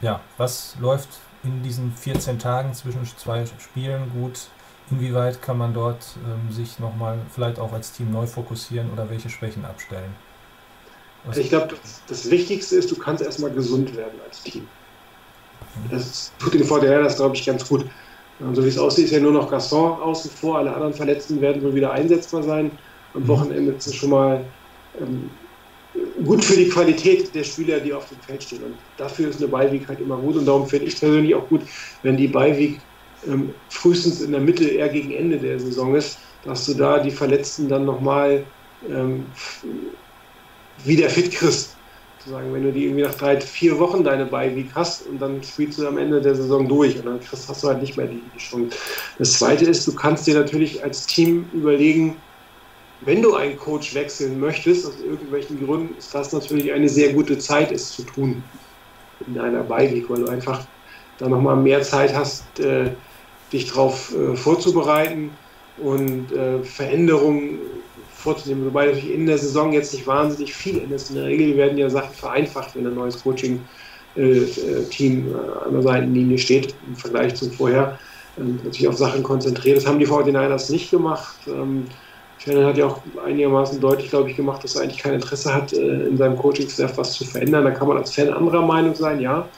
ja, was läuft in diesen 14 Tagen zwischen zwei Spielen gut? Inwieweit kann man dort ähm, sich nochmal vielleicht auch als Team neu fokussieren oder welche Schwächen abstellen? Also ich glaube, das, das, Wichtigste ist, du kannst erstmal gesund werden als Team. Das tut den Vorteil, das glaube ich ganz gut. Und so wie es aussieht, ist ja nur noch Gaston außen vor. Alle anderen Verletzten werden wohl wieder einsetzbar sein. Am mhm. Wochenende ist es schon mal ähm, gut für die Qualität der Spieler, die auf dem Feld stehen. Und dafür ist eine Beiweg halt immer gut. Und darum finde ich persönlich auch gut, wenn die Beiweg ähm, frühestens in der Mitte, eher gegen Ende der Saison ist, dass du da die Verletzten dann nochmal ähm, wieder fit kriegst. Sozusagen, wenn du die irgendwie nach drei, vier Wochen deine Beiweek hast und dann spielst du am Ende der Saison durch und dann kriegst, hast du halt nicht mehr die, Chance. Das zweite ist, du kannst dir natürlich als Team überlegen, wenn du einen Coach wechseln möchtest, aus irgendwelchen Gründen, ist das natürlich eine sehr gute Zeit, es zu tun in einer Beiweek, weil du einfach da nochmal mehr Zeit hast, äh, dich darauf äh, vorzubereiten und äh, Veränderungen vorzunehmen. Wobei natürlich in der Saison jetzt nicht wahnsinnig viel ist. In der Regel werden ja Sachen vereinfacht, wenn ein neues Coaching-Team äh, äh, an der Seitenlinie steht im Vergleich zum vorher. Und natürlich auf Sachen konzentriert. Das haben die 49ers nicht gemacht. Ähm, hat ja auch einigermaßen deutlich, glaube ich, gemacht, dass er eigentlich kein Interesse hat, äh, in seinem Coaching-Staff was zu verändern. Da kann man als Fan anderer Meinung sein, ja.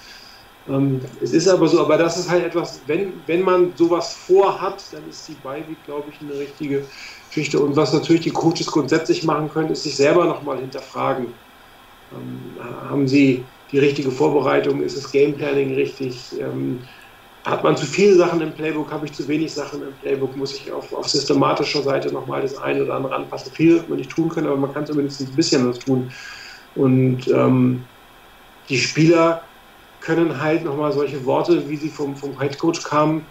Ähm, es ist aber so, aber das ist halt etwas, wenn, wenn man sowas vorhat, dann ist die Beiweek, glaube ich, eine richtige Geschichte. Und was natürlich die Coaches grundsätzlich machen können, ist sich selber nochmal hinterfragen. Ähm, haben sie die richtige Vorbereitung? Ist das Gameplanning richtig? Ähm, hat man zu viele Sachen im Playbook? Habe ich zu wenig Sachen im Playbook? Muss ich auf, auf systematischer Seite nochmal das eine oder andere anpassen? Viel wird man nicht tun können, aber man kann zumindest ein bisschen was tun. Und ähm, die Spieler können halt nochmal solche Worte, wie sie vom, vom Head Coach kamen,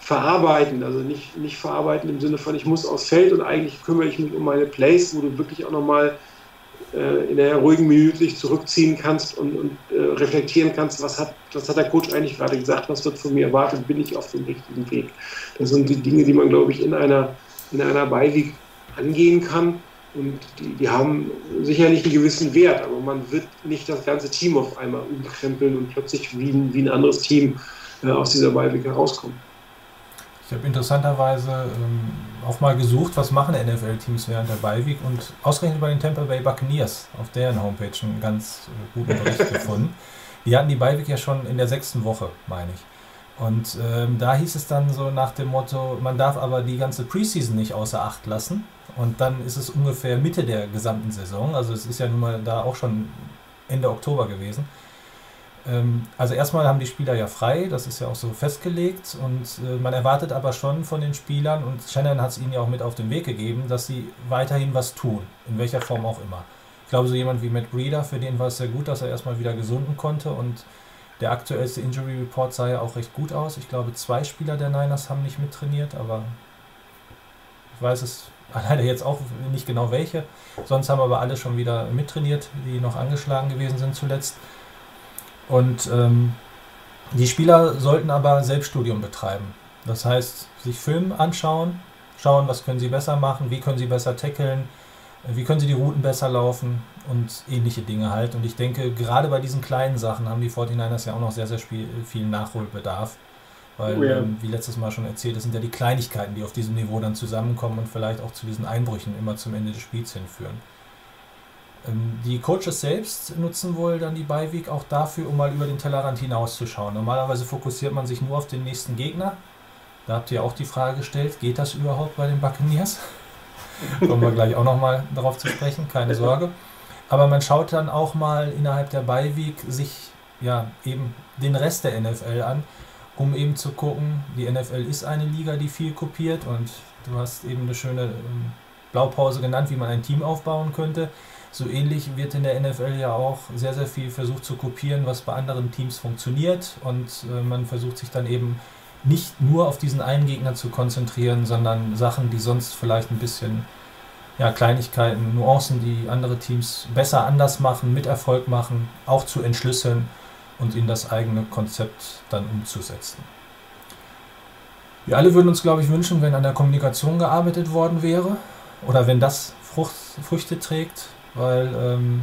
verarbeiten. Also nicht, nicht verarbeiten im Sinne von, ich muss aufs Feld und eigentlich kümmere ich mich um meine Plays, wo du wirklich auch nochmal äh, in der ruhigen Minute dich zurückziehen kannst und, und äh, reflektieren kannst, was hat, was hat der Coach eigentlich gerade gesagt, was wird von mir erwartet, bin ich auf dem richtigen Weg. Das sind die Dinge, die man, glaube ich, in einer, in einer Beiweg angehen kann. Und die, die haben sicherlich einen gewissen Wert, aber man wird nicht das ganze Team auf einmal umkrempeln und plötzlich wie ein, wie ein anderes Team äh, aus dieser Beiweg herauskommen. Ich habe interessanterweise ähm, auch mal gesucht, was machen NFL-Teams während der Beiweek und ausgerechnet bei den Tampa Bay Buccaneers auf deren Homepage einen ganz äh, guten Bericht gefunden. Die hatten die Beiweek ja schon in der sechsten Woche, meine ich. Und ähm, da hieß es dann so nach dem Motto, man darf aber die ganze Preseason nicht außer Acht lassen. Und dann ist es ungefähr Mitte der gesamten Saison. Also es ist ja nun mal da auch schon Ende Oktober gewesen. Ähm, also erstmal haben die Spieler ja frei, das ist ja auch so festgelegt und äh, man erwartet aber schon von den Spielern und Shannon hat es ihnen ja auch mit auf den Weg gegeben, dass sie weiterhin was tun, in welcher Form auch immer. Ich glaube, so jemand wie Matt Breeder, für den war es sehr gut, dass er erstmal wieder gesunden konnte und der aktuellste Injury Report sah ja auch recht gut aus. Ich glaube, zwei Spieler der Niners haben nicht mittrainiert, aber ich weiß es leider jetzt auch nicht genau welche. Sonst haben aber alle schon wieder mittrainiert, die noch angeschlagen gewesen sind zuletzt. Und ähm, die Spieler sollten aber Selbststudium betreiben. Das heißt, sich Filme anschauen, schauen, was können sie besser machen, wie können sie besser tackeln, wie können sie die Routen besser laufen und ähnliche Dinge halt. Und ich denke, gerade bei diesen kleinen Sachen haben die 49ers ja auch noch sehr, sehr viel Nachholbedarf. Weil, oh ja. ähm, wie letztes Mal schon erzählt, das sind ja die Kleinigkeiten, die auf diesem Niveau dann zusammenkommen und vielleicht auch zu diesen Einbrüchen immer zum Ende des Spiels hinführen. Ähm, die Coaches selbst nutzen wohl dann die Beiweek auch dafür, um mal über den Tellerrand hinauszuschauen. Normalerweise fokussiert man sich nur auf den nächsten Gegner. Da habt ihr auch die Frage gestellt, geht das überhaupt bei den Buccaneers? Kommen wir gleich auch nochmal darauf zu sprechen, keine Sorge. Aber man schaut dann auch mal innerhalb der Beiweek sich ja eben den Rest der NFL an, um eben zu gucken, die NFL ist eine Liga, die viel kopiert und du hast eben eine schöne ähm, Blaupause genannt, wie man ein Team aufbauen könnte. So ähnlich wird in der NFL ja auch sehr, sehr viel versucht zu kopieren, was bei anderen Teams funktioniert und äh, man versucht sich dann eben nicht nur auf diesen einen Gegner zu konzentrieren, sondern Sachen, die sonst vielleicht ein bisschen ja, Kleinigkeiten, Nuancen, die andere Teams besser anders machen, mit Erfolg machen, auch zu entschlüsseln und in das eigene Konzept dann umzusetzen. Wir alle würden uns, glaube ich, wünschen, wenn an der Kommunikation gearbeitet worden wäre oder wenn das Frucht, Früchte trägt, weil ähm,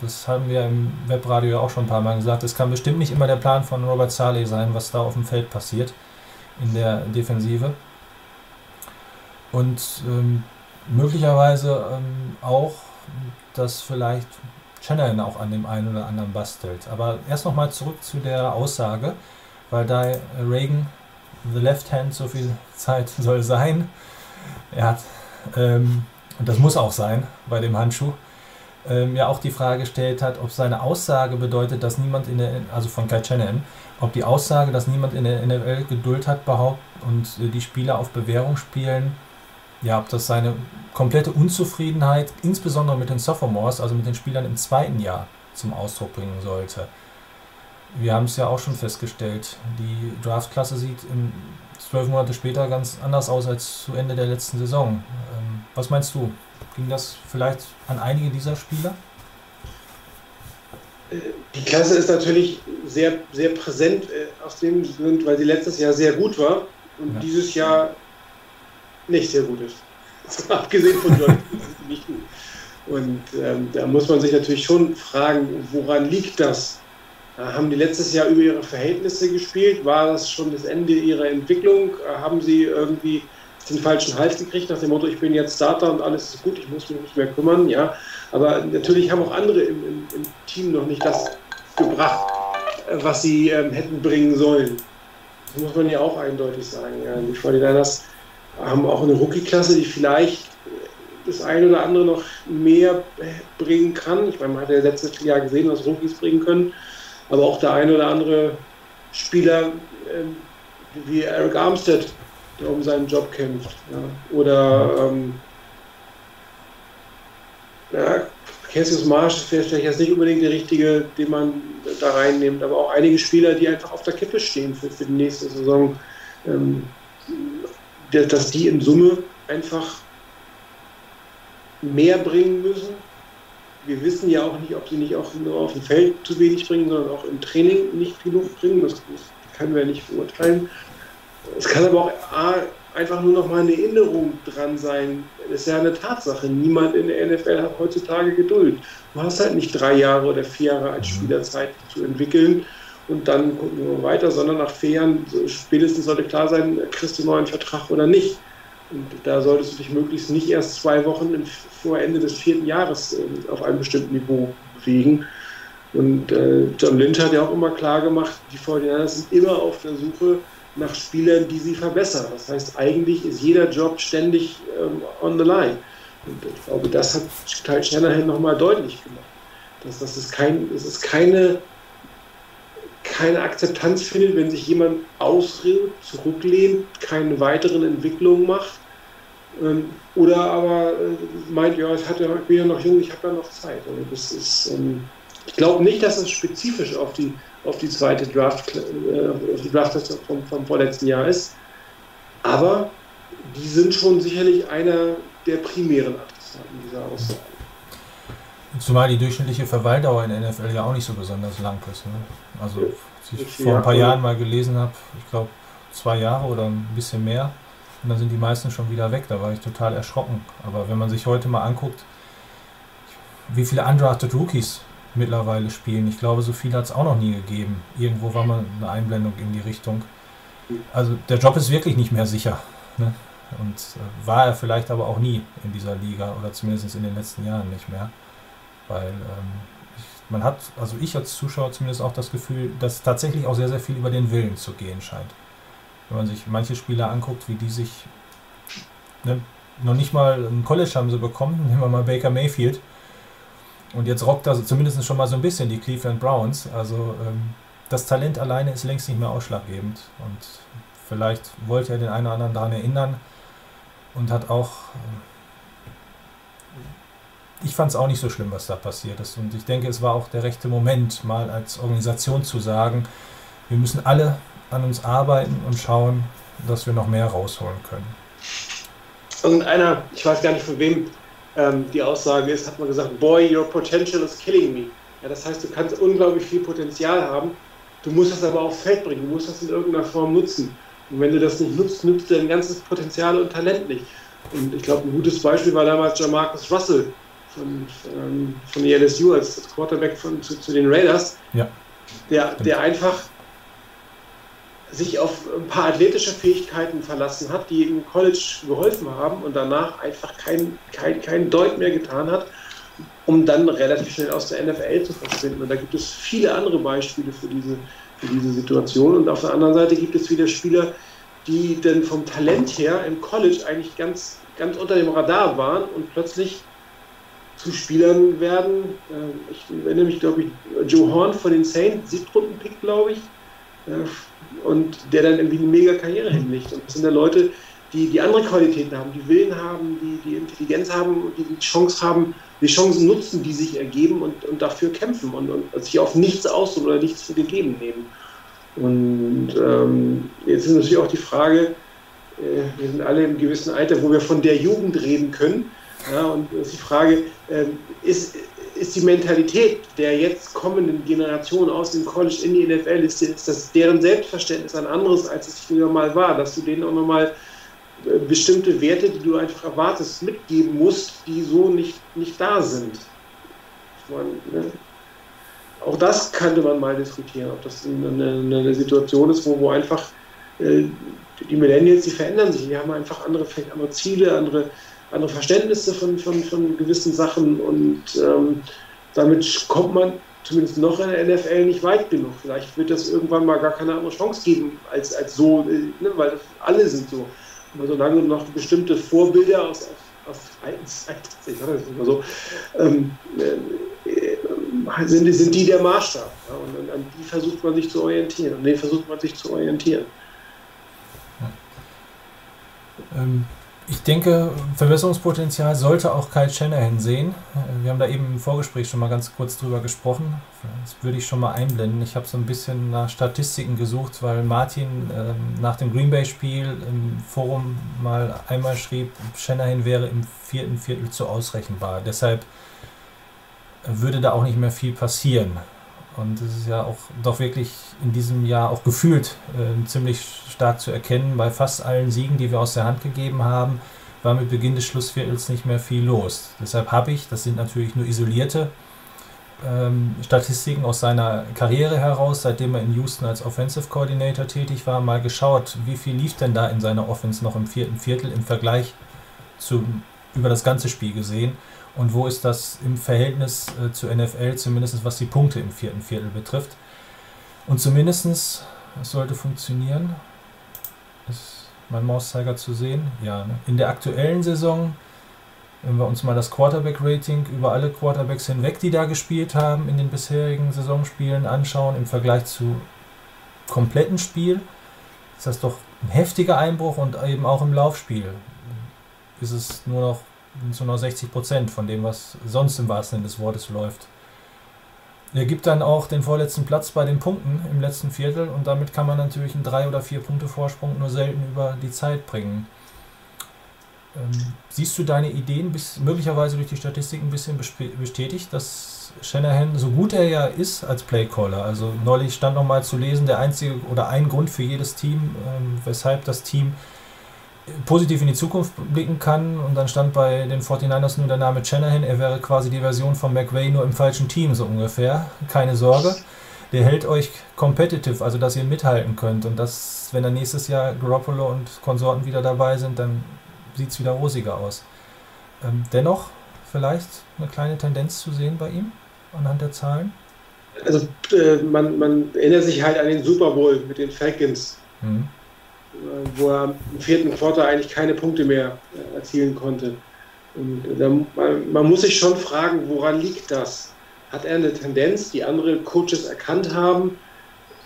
das haben wir im Webradio ja auch schon ein paar Mal gesagt. Es kann bestimmt nicht immer der Plan von Robert Saleh sein, was da auf dem Feld passiert in der Defensive. Und ähm, möglicherweise ähm, auch, dass vielleicht Shannon auch an dem einen oder anderen bastelt. Aber erst nochmal zurück zu der Aussage, weil da Reagan, the left hand, so viel Zeit soll sein. Er hat, ähm, und das muss auch sein bei dem Handschuh, ähm, ja auch die Frage gestellt hat, ob seine Aussage bedeutet, dass niemand in der, also von Kai Shannon, ob die Aussage, dass niemand in der NFL Geduld hat, behauptet und die Spieler auf Bewährung spielen, ja, ob das seine komplette Unzufriedenheit, insbesondere mit den Sophomores, also mit den Spielern im zweiten Jahr, zum Ausdruck bringen sollte. Wir haben es ja auch schon festgestellt, die Draftklasse sieht im, zwölf Monate später ganz anders aus als zu Ende der letzten Saison. Ähm, was meinst du? Ging das vielleicht an einige dieser Spieler? Die Klasse ist natürlich sehr, sehr präsent äh, aus dem Grund, weil sie letztes Jahr sehr gut war und ja. dieses Jahr nicht sehr gut ist. Abgesehen von Jordan nicht gut. Und ähm, da muss man sich natürlich schon fragen, woran liegt das? Haben die letztes Jahr über ihre Verhältnisse gespielt? War das schon das Ende ihrer Entwicklung? Haben sie irgendwie den falschen Hals gekriegt nach dem Motto, ich bin jetzt Starter und alles ist gut, ich muss mich nicht mehr kümmern? Ja, aber natürlich haben auch andere im, im, im Team noch nicht das gebracht, was sie ähm, hätten bringen sollen. Das muss man ja auch eindeutig sagen. Ja. Die 49ers haben auch eine Rookie-Klasse, die vielleicht das eine oder andere noch mehr bringen kann. Ich meine, man hat ja letztes Jahr gesehen, was Rookies bringen können. Aber auch der eine oder andere Spieler ähm, wie Eric Armstead, der um seinen Job kämpft. Ja. Oder ähm, ja, Cassius Marsh ist vielleicht jetzt nicht unbedingt der richtige, den man da reinnimmt, aber auch einige Spieler, die einfach auf der Kippe stehen für, für die nächste Saison. Ähm, dass die in Summe einfach mehr bringen müssen. Wir wissen ja auch nicht, ob sie nicht auch nur auf dem Feld zu wenig bringen, sondern auch im Training nicht genug bringen. Das, das können wir nicht beurteilen. Es kann aber auch A, einfach nur noch mal eine Erinnerung dran sein. Das ist ja eine Tatsache. Niemand in der NFL hat heutzutage Geduld. Du hast halt nicht drei Jahre oder vier Jahre als Spieler Zeit zu entwickeln und dann gucken wir weiter, sondern nach vier Jahren spätestens sollte klar sein, kriegst du einen neuen Vertrag oder nicht. Und da solltest du dich möglichst nicht erst zwei Wochen vor Ende des vierten Jahres äh, auf einem bestimmten Niveau bewegen. Und äh, John Lynch hat ja auch immer klar gemacht, die 49 sind immer auf der Suche nach Spielern, die sie verbessern. Das heißt, eigentlich ist jeder Job ständig ähm, on the line. Und ich glaube, das hat Kyle Shanahan nochmal deutlich gemacht. Dass das ist, kein, es ist keine keine Akzeptanz findet, wenn sich jemand ausredet, zurücklehnt, keine weiteren Entwicklungen macht. Ähm, oder aber äh, meint, ja, ich, hatte, ich bin ja noch jung, ich habe ja noch Zeit. Also das ist, ähm, ich glaube nicht, dass es spezifisch auf die, auf die zweite Draft, äh, die Draft vom, vom vorletzten Jahr ist. Aber die sind schon sicherlich einer der primären Adressaten dieser Aussage. Zumal die durchschnittliche Verweildauer in der NFL ja auch nicht so besonders lang ist. Ne? Also, als ich vor ein paar Jahren mal gelesen habe, ich glaube zwei Jahre oder ein bisschen mehr, und dann sind die meisten schon wieder weg. Da war ich total erschrocken. Aber wenn man sich heute mal anguckt, wie viele undrafted Rookies mittlerweile spielen, ich glaube, so viel hat es auch noch nie gegeben. Irgendwo war mal eine Einblendung in die Richtung. Also der Job ist wirklich nicht mehr sicher. Ne? Und äh, war er vielleicht aber auch nie in dieser Liga oder zumindest in den letzten Jahren nicht mehr. Weil ähm, man hat, also ich als Zuschauer zumindest auch das Gefühl, dass tatsächlich auch sehr, sehr viel über den Willen zu gehen scheint. Wenn man sich manche Spieler anguckt, wie die sich ne, noch nicht mal ein College haben sie bekommen, nehmen wir mal Baker Mayfield. Und jetzt rockt er zumindest schon mal so ein bisschen die Cleveland Browns. Also ähm, das Talent alleine ist längst nicht mehr ausschlaggebend. Und vielleicht wollte er den einen oder anderen daran erinnern und hat auch ich fand es auch nicht so schlimm, was da passiert ist. Und ich denke, es war auch der rechte Moment, mal als Organisation zu sagen, wir müssen alle an uns arbeiten und schauen, dass wir noch mehr rausholen können. Irgendeiner, ich weiß gar nicht von wem ähm, die Aussage ist, hat mal gesagt, Boy, your potential is killing me. Ja, das heißt, du kannst unglaublich viel Potenzial haben, du musst das aber aufs Feld bringen, du musst das in irgendeiner Form nutzen. Und wenn du das nicht nutzt, nutzt du dein ganzes Potenzial und Talent nicht. Und ich glaube, ein gutes Beispiel war damals Jamarcus Russell, von, ähm, von der LSU als, Quarterback von, zu, zu, den Raiders, ja. der, der einfach sich auf ein paar athletische Fähigkeiten verlassen hat, die im College geholfen haben und danach einfach kein, kein, kein Deut mehr getan hat, um dann relativ schnell aus der NFL zu verschwinden. Und da gibt es viele andere Beispiele für diese, für diese Situation. Und auf der anderen Seite gibt es wieder Spieler, die dann vom Talent her im College eigentlich ganz, ganz unter dem Radar waren und plötzlich zu Spielern werden. Ähm, ich erinnere mich, glaube ich, Joe Horn von den Saints, Siebtrunden-Pick, glaube ich, äh, und der dann irgendwie eine mega Karriere hinlegt. Und das sind ja Leute, die, die andere Qualitäten haben, die Willen haben, die, die Intelligenz haben, die die Chance haben, die Chancen nutzen, die sich ergeben und, und dafür kämpfen und, und sich auf nichts ausruhen oder nichts für gegeben nehmen. Und ähm, jetzt ist natürlich auch die Frage, äh, wir sind alle im gewissen Alter, wo wir von der Jugend reden können. Ja, und ist die Frage, ähm, ist, ist die Mentalität der jetzt kommenden Generation aus dem College in die NFL, ist, ist das deren Selbstverständnis ein anderes, als es früher mal war, dass du denen auch nochmal äh, bestimmte Werte, die du einfach erwartest, mitgeben musst, die so nicht, nicht da sind. Meine, ne? Auch das könnte man mal diskutieren, ob das eine, eine Situation ist, wo, wo einfach äh, die Millennials, die verändern sich, die haben einfach andere, andere Ziele, andere andere Verständnisse von, von, von gewissen Sachen und ähm, damit kommt man zumindest noch in der NFL nicht weit genug. Vielleicht wird das irgendwann mal gar keine andere Chance geben als, als so, äh, ne, weil alle sind so. Aber solange noch bestimmte Vorbilder aus, aus, aus alten Zeiten, ich sage das immer so, ähm, äh, sind, sind die der Maßstab. Ja, und an, die versucht man sich zu orientieren. An denen versucht man sich zu orientieren. Ja. Ähm, ich denke, Verbesserungspotenzial sollte auch Kyle Shanahan sehen. Wir haben da eben im Vorgespräch schon mal ganz kurz drüber gesprochen. Das würde ich schon mal einblenden. Ich habe so ein bisschen nach Statistiken gesucht, weil Martin ähm, nach dem Green Bay-Spiel im Forum mal einmal schrieb, Shanahan wäre im vierten Viertel zu ausrechenbar. Deshalb würde da auch nicht mehr viel passieren. Und es ist ja auch doch wirklich in diesem Jahr auch gefühlt äh, ziemlich stark zu erkennen. Bei fast allen Siegen, die wir aus der Hand gegeben haben, war mit Beginn des Schlussviertels nicht mehr viel los. Deshalb habe ich, das sind natürlich nur isolierte ähm, Statistiken aus seiner Karriere heraus, seitdem er in Houston als Offensive Coordinator tätig war, mal geschaut, wie viel lief denn da in seiner Offense noch im vierten Viertel im Vergleich zu über das ganze Spiel gesehen und wo ist das im Verhältnis äh, zur NFL, zumindest was die Punkte im vierten Viertel betrifft. Und zumindest, es sollte funktionieren, ist mein Mauszeiger zu sehen. Ja, ne? in der aktuellen Saison, wenn wir uns mal das Quarterback-Rating über alle Quarterbacks hinweg, die da gespielt haben, in den bisherigen Saisonspielen anschauen, im Vergleich zu kompletten Spiel ist das doch ein heftiger Einbruch und eben auch im Laufspiel ist es nur noch, nur noch 60 Prozent von dem, was sonst im wahrsten Sinne des Wortes läuft. Er gibt dann auch den vorletzten Platz bei den Punkten im letzten Viertel und damit kann man natürlich einen 3 oder 4 Punkte Vorsprung nur selten über die Zeit bringen. Ähm, siehst du deine Ideen bis, möglicherweise durch die Statistik ein bisschen bestätigt, dass Shanahan, so gut er ja ist als Playcaller, also neulich stand nochmal zu lesen, der einzige oder ein Grund für jedes Team, ähm, weshalb das Team positiv in die Zukunft blicken kann. Und dann stand bei den 49ers nur der Name Shanahan. Er wäre quasi die Version von McVay nur im falschen Team, so ungefähr. Keine Sorge. Der hält euch competitive, also dass ihr mithalten könnt. Und dass, wenn dann nächstes Jahr Garoppolo und Konsorten wieder dabei sind, dann sieht es wieder rosiger aus. Ähm, dennoch vielleicht eine kleine Tendenz zu sehen bei ihm anhand der Zahlen? Also äh, man, man erinnert sich halt an den Super Bowl mit den Falcons. Mhm wo er im vierten Quarter eigentlich keine Punkte mehr äh, erzielen konnte. Und da, man muss sich schon fragen, woran liegt das? Hat er eine Tendenz, die andere Coaches erkannt haben,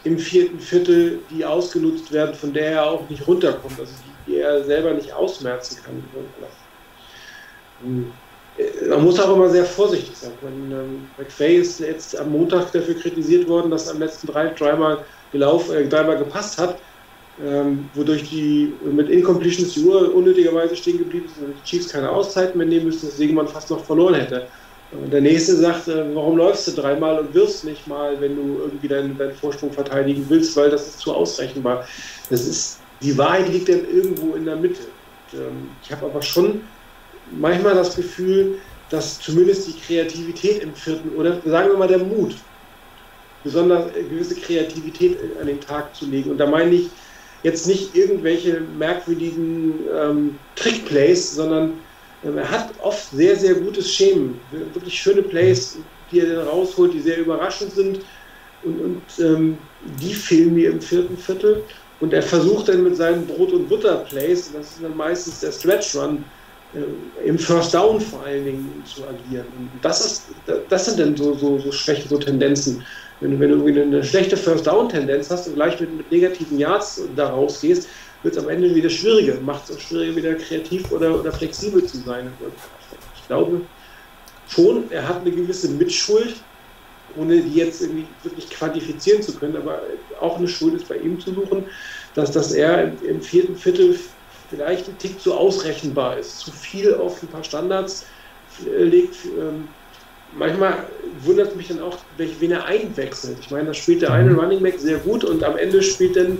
im vierten Viertel, die ausgenutzt werden, von der er auch nicht runterkommt, also die, die er selber nicht ausmerzen kann? Äh, man muss auch immer sehr vorsichtig sein. Man, ähm, McVay ist jetzt am Montag dafür kritisiert worden, dass er am letzten drei, dreimal, gelaufen, äh, dreimal gepasst hat ähm, wodurch die mit Incompletions die Uhr unnötigerweise stehen geblieben und die Chiefs keine Auszeiten mehr nehmen müssten, deswegen man fast noch verloren hätte. Und der nächste sagt, äh, warum läufst du dreimal und wirfst nicht mal, wenn du irgendwie deinen, deinen Vorsprung verteidigen willst, weil das ist zu ausrechenbar. Das ist, die Wahrheit liegt dann irgendwo in der Mitte. Und, ähm, ich habe aber schon manchmal das Gefühl, dass zumindest die Kreativität im vierten oder sagen wir mal der Mut, besonders gewisse Kreativität an den Tag zu legen. Und da meine ich jetzt nicht irgendwelche merkwürdigen ähm, Trickplays, sondern ähm, er hat oft sehr, sehr gutes Schemen. Wirklich schöne Plays, die er dann rausholt, die sehr überraschend sind. Und, und ähm, die fehlen mir im vierten Viertel. Und er versucht dann mit seinen Brot- und Butter-Plays, das ist dann meistens der Stretch-Run, äh, im First Down vor allen Dingen zu agieren. Und das, ist, das sind dann so, so, so Schwächen, so Tendenzen. Wenn, wenn du eine schlechte First-Down-Tendenz hast und gleich mit, mit negativen Yards da rausgehst, wird es am Ende wieder schwieriger. Macht es auch schwieriger, wieder kreativ oder, oder flexibel zu sein. Und ich glaube schon, er hat eine gewisse Mitschuld, ohne die jetzt irgendwie wirklich quantifizieren zu können, aber auch eine Schuld ist bei ihm zu suchen, dass, dass er im, im vierten Viertel vielleicht ein Tick zu ausrechenbar ist, zu viel auf ein paar Standards äh, legt. Ähm, manchmal wundert mich dann auch, wen er einwechselt. Ich meine, da spielt der eine mhm. Running Back sehr gut und am Ende spielt dann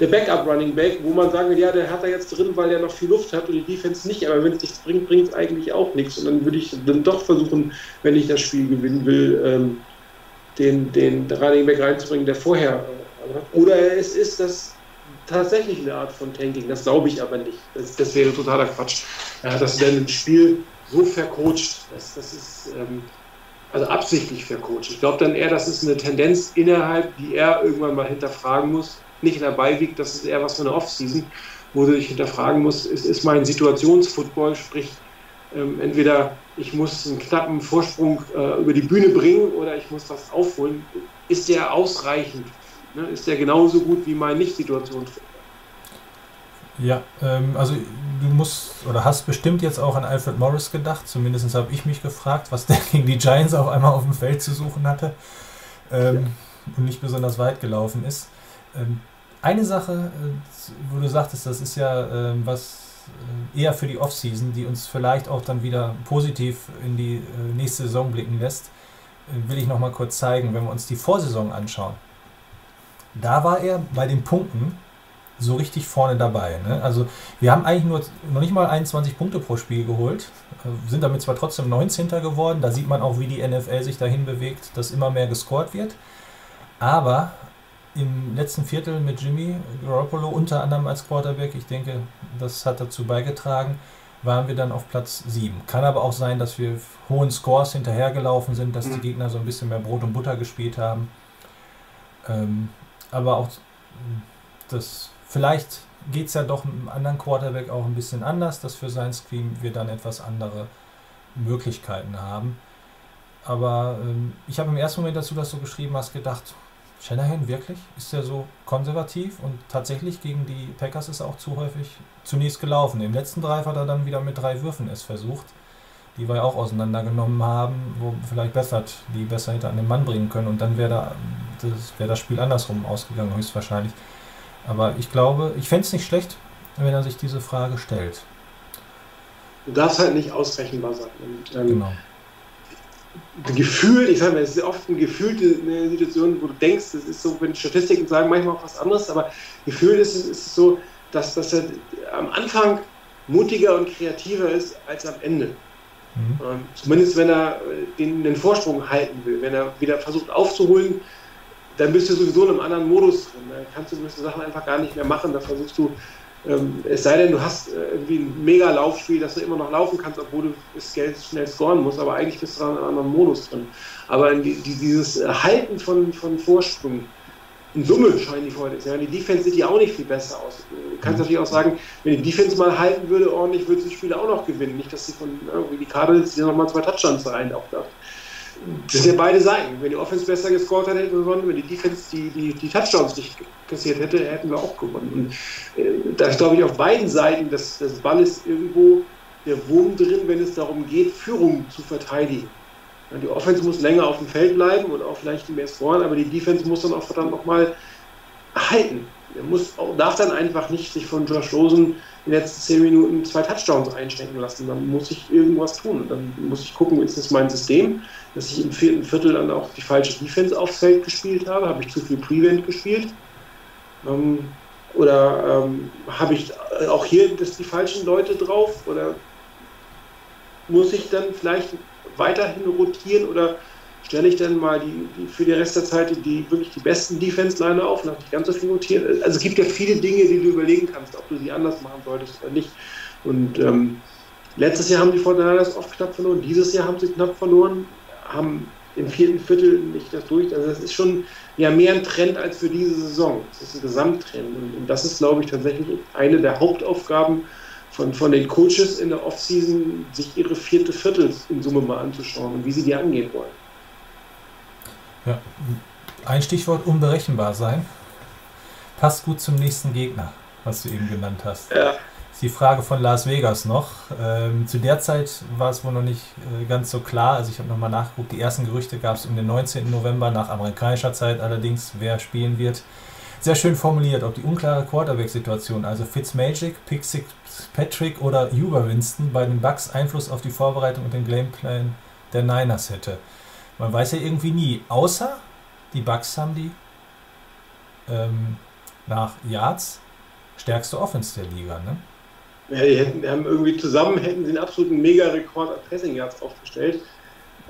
der Backup Running Back, wo man sagen will, ja, der hat er jetzt drin, weil er noch viel Luft hat und die Defense nicht, aber wenn es nichts bringt, bringt es eigentlich auch nichts. Und dann würde ich dann doch versuchen, wenn ich das Spiel gewinnen will, ähm, den, den Running Back reinzubringen, der vorher. Äh, oder es ist das tatsächlich eine Art von Tanking, das glaube ich aber nicht. Das, das wäre totaler Quatsch. Ja, dass du dann ein Spiel so vercoacht, das, das ist. Ähm, also absichtlich vercoacht. Ich glaube dann eher, das ist eine Tendenz innerhalb, die er irgendwann mal hinterfragen muss. Nicht dabei wiegt, das ist eher was für eine Offseason, wo du dich hinterfragen musst, ist, ist mein Situationsfootball, sprich, ähm, entweder ich muss einen knappen Vorsprung äh, über die Bühne bringen oder ich muss was aufholen. Ist der ausreichend? Ne? Ist der genauso gut wie mein Nicht-Situationsfootball? Ja, ähm, also du musst oder hast bestimmt jetzt auch an Alfred Morris gedacht. Zumindest habe ich mich gefragt, was der gegen die Giants auf einmal auf dem Feld zu suchen hatte ähm, ja. und nicht besonders weit gelaufen ist. Ähm, eine Sache, äh, wo du sagtest, das ist ja äh, was äh, eher für die Offseason, die uns vielleicht auch dann wieder positiv in die äh, nächste Saison blicken lässt, äh, will ich nochmal kurz zeigen, wenn wir uns die Vorsaison anschauen. Da war er bei den Punkten so richtig vorne dabei. Ne? Also wir haben eigentlich nur noch nicht mal 21 Punkte pro Spiel geholt, äh, sind damit zwar trotzdem 19. geworden, da sieht man auch, wie die NFL sich dahin bewegt, dass immer mehr gescored wird, aber im letzten Viertel mit Jimmy Garoppolo unter anderem als Quarterback, ich denke, das hat dazu beigetragen, waren wir dann auf Platz 7. Kann aber auch sein, dass wir hohen Scores hinterhergelaufen sind, dass die mhm. Gegner so ein bisschen mehr Brot und Butter gespielt haben. Ähm, aber auch das Vielleicht geht es ja doch mit einem anderen Quarterback auch ein bisschen anders, dass für sein Screen wir dann etwas andere Möglichkeiten haben. Aber ähm, ich habe im ersten Moment, dass du das so geschrieben hast, gedacht, Shanahan wirklich? Ist er so konservativ und tatsächlich gegen die Packers ist er auch zu häufig zunächst gelaufen. Im letzten Drive hat er dann wieder mit drei Würfen es versucht, die wir auch auseinandergenommen haben, wo vielleicht Beffert die besser hinter an den Mann bringen können und dann wäre da, das, wär das Spiel andersrum ausgegangen, höchstwahrscheinlich. Aber ich glaube, ich fände es nicht schlecht, wenn er sich diese Frage stellt. Du darfst halt nicht ausrechenbar sein. Ähm, genau Gefühl, ich sage mal, es ist oft eine gefühlte eine Situation, wo du denkst, es ist so, wenn Statistiken sagen manchmal auch was anderes, aber Gefühl ist, ist es so, dass, dass er am Anfang mutiger und kreativer ist als am Ende. Mhm. Ähm, zumindest wenn er den, den Vorsprung halten will, wenn er wieder versucht aufzuholen, dann bist du sowieso in einem anderen Modus drin. Da kannst du gewisse Sachen einfach gar nicht mehr machen. Da versuchst du ähm, es sei denn, du hast äh, irgendwie ein mega Laufspiel, dass du immer noch laufen kannst, obwohl du das Geld schnell scoren musst, aber eigentlich bist du da in einem anderen Modus drin. Aber die, die, dieses Halten von, von Vorsprung, in Summe scheinen die Freude ja, Die Defense sieht ja auch nicht viel besser aus. Du kannst mhm. natürlich auch sagen, wenn die Defense mal halten würde, ordentlich, würde sie die Spiele auch noch gewinnen. Nicht, dass sie von irgendwie die Cardinals die nochmal zwei Touchdowns rein auch das sind ja beide Seiten. Wenn die Offense besser gescored hätte, hätten wir gewonnen. Wenn die Defense die, die, die Touchdowns nicht kassiert hätte, hätten wir auch gewonnen. Und äh, da ist, glaube ich, auf beiden Seiten des, des Balles irgendwo der Wurm drin, wenn es darum geht, Führung zu verteidigen. Ja, die Offense muss länger auf dem Feld bleiben und auch vielleicht mehr scoren, aber die Defense muss dann auch verdammt nochmal halten. Er muss auch, darf dann einfach nicht sich von Josh Rosen in den letzten zehn Minuten zwei Touchdowns einstecken lassen. Dann muss ich irgendwas tun. Dann muss ich gucken, ist das mein System? dass ich im vierten Viertel dann auch die falsche Defense aufs Feld gespielt habe. Habe ich zu viel Prevent gespielt? Ähm, oder ähm, habe ich auch hier das, die falschen Leute drauf? Oder muss ich dann vielleicht weiterhin rotieren? Oder stelle ich dann mal die, die für den Rest der Zeit die, die wirklich die besten Defense-Liner auf und nicht ganz so viel rotieren? Also es gibt ja viele Dinge, die du überlegen kannst, ob du sie anders machen solltest oder nicht. Und ähm, letztes Jahr haben die Fortinanders oft knapp verloren, dieses Jahr haben sie knapp verloren haben im vierten Viertel nicht das durch. Also das ist schon ja mehr ein Trend als für diese Saison. Das ist ein Gesamttrend. Und, und das ist, glaube ich, tatsächlich eine der Hauptaufgaben von, von den Coaches in der Offseason, sich ihre vierte Viertel in Summe mal anzuschauen und wie sie die angehen wollen. Ja, ein Stichwort unberechenbar sein. Passt gut zum nächsten Gegner, was du eben genannt hast. Ja die Frage von Las Vegas noch. Ähm, zu der Zeit war es wohl noch nicht äh, ganz so klar. Also ich habe nochmal nachgeguckt. Die ersten Gerüchte gab es um den 19. November nach amerikanischer Zeit allerdings, wer spielen wird. Sehr schön formuliert, ob die unklare Quarterback-Situation, also Fitzmagic, Patrick oder Huber Winston bei den Bucks Einfluss auf die Vorbereitung und den Gameplan der Niners hätte. Man weiß ja irgendwie nie, außer die Bucks haben die ähm, nach Yards stärkste Offense der Liga, ne? Ja, die hätten, haben irgendwie zusammen hätten einen absoluten Mega-Rekord an Passing Yards aufgestellt.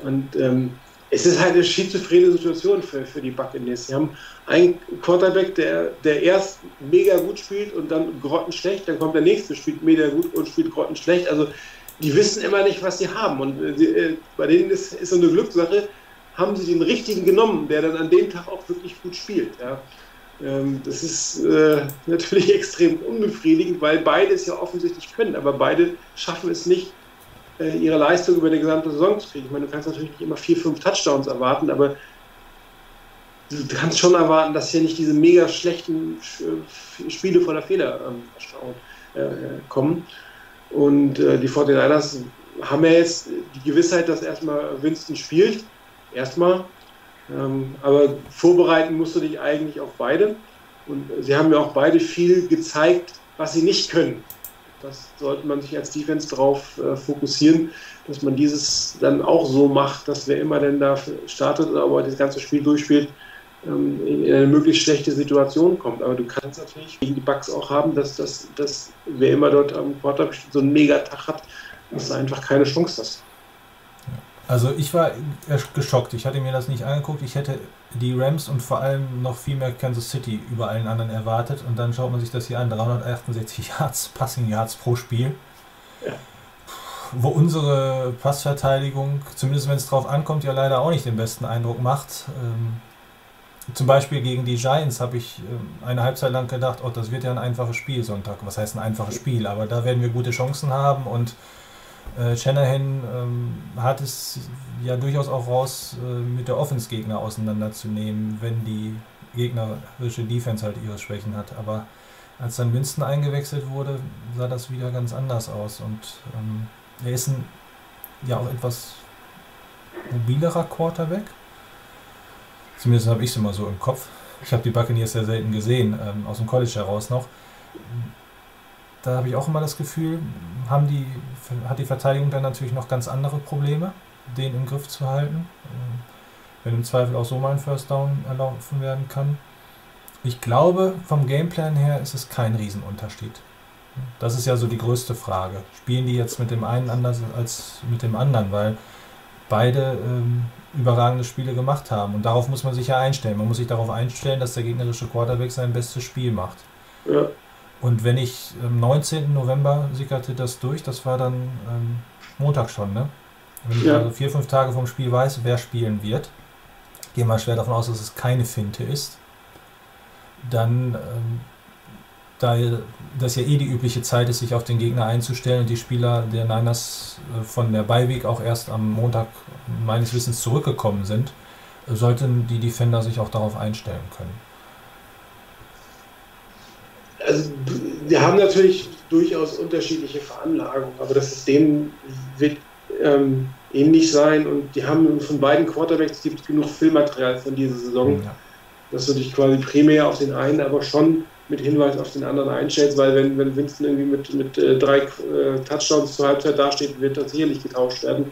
Und ähm, es ist halt eine schizophrene Situation für, für die Buccaneers. Sie haben einen Quarterback, der, der erst mega gut spielt und dann grottenschlecht, dann kommt der nächste, spielt mega gut und spielt grottenschlecht. Also die wissen immer nicht, was sie haben. Und äh, äh, bei denen ist, ist so eine Glückssache, haben sie den richtigen genommen, der dann an dem Tag auch wirklich gut spielt. Ja. Ähm, das ist äh, natürlich extrem unbefriedigend, weil beide es ja offensichtlich können, aber beide schaffen es nicht, äh, ihre Leistung über die gesamte Saison zu kriegen. Ich meine, du kannst natürlich nicht immer vier, fünf Touchdowns erwarten, aber du kannst schon erwarten, dass hier nicht diese mega schlechten äh, Spiele voller Fehler ähm, äh, kommen. Und äh, die 49ers haben ja jetzt die Gewissheit, dass erstmal Winston spielt. Erstmal, ähm, aber vorbereiten musst du dich eigentlich auf beide. Und sie haben ja auch beide viel gezeigt, was sie nicht können. Das sollte man sich als Defense darauf äh, fokussieren, dass man dieses dann auch so macht, dass wer immer denn da startet, aber das ganze Spiel durchspielt, in eine möglichst schlechte Situation kommt. Aber du kannst natürlich gegen die Bugs auch haben, dass, dass, dass wer immer dort am Quarter so einen Megatag hat, dass du einfach keine Chance hast. Also ich war geschockt. Ich hatte mir das nicht angeguckt. Ich hätte die Rams und vor allem noch viel mehr Kansas City über allen anderen erwartet. Und dann schaut man sich das hier an. 368 Yards, Passing Yards pro Spiel. Ja. Wo unsere Passverteidigung, zumindest wenn es drauf ankommt, ja leider auch nicht den besten Eindruck macht. Ähm, zum Beispiel gegen die Giants habe ich ähm, eine Halbzeit lang gedacht, oh, das wird ja ein einfaches Spiel Sonntag. Was heißt ein einfaches Spiel? Aber da werden wir gute Chancen haben und äh, Shanahan ähm, hat es ja durchaus auch raus, äh, mit der Offense-Gegner auseinanderzunehmen, wenn die gegnerische Defense halt ihre Schwächen hat. Aber als dann Winston eingewechselt wurde, sah das wieder ganz anders aus. Und ähm, er ist ein ja auch etwas mobilerer Quarterback. Zumindest habe ich es immer so im Kopf. Ich habe die Buccaneers sehr selten gesehen, ähm, aus dem College heraus noch. Da habe ich auch immer das Gefühl, haben die, hat die Verteidigung dann natürlich noch ganz andere Probleme, den im Griff zu halten. Ähm, wenn im Zweifel auch so mal ein First Down erlaufen werden kann. Ich glaube, vom Gameplan her ist es kein Riesenunterschied. Das ist ja so die größte Frage. Spielen die jetzt mit dem einen anders als mit dem anderen, weil beide ähm, überragende Spiele gemacht haben. Und darauf muss man sich ja einstellen. Man muss sich darauf einstellen, dass der gegnerische Quarterback sein bestes Spiel macht. Ja. Und wenn ich am 19. November sickerte das durch, das war dann ähm, Montag schon, ne? Wenn ich ja. also vier, fünf Tage vom Spiel weiß, wer spielen wird, gehe mal schwer davon aus, dass es keine Finte ist, dann ähm, da das ja eh die übliche Zeit ist, sich auf den Gegner einzustellen und die Spieler der Niners äh, von der Beiweg auch erst am Montag meines Wissens zurückgekommen sind, sollten die Defender sich auch darauf einstellen können. Also wir haben natürlich durchaus unterschiedliche Veranlagungen, aber das System wird ähm, ähnlich sein und die haben von beiden Quarterbacks gibt genug Filmmaterial von dieser Saison, ja. dass du dich quasi primär auf den einen, aber schon mit Hinweis auf den anderen einstellst, weil wenn, wenn Winston irgendwie mit, mit äh, drei äh, Touchdowns zur Halbzeit dasteht, wird das sicherlich getauscht werden.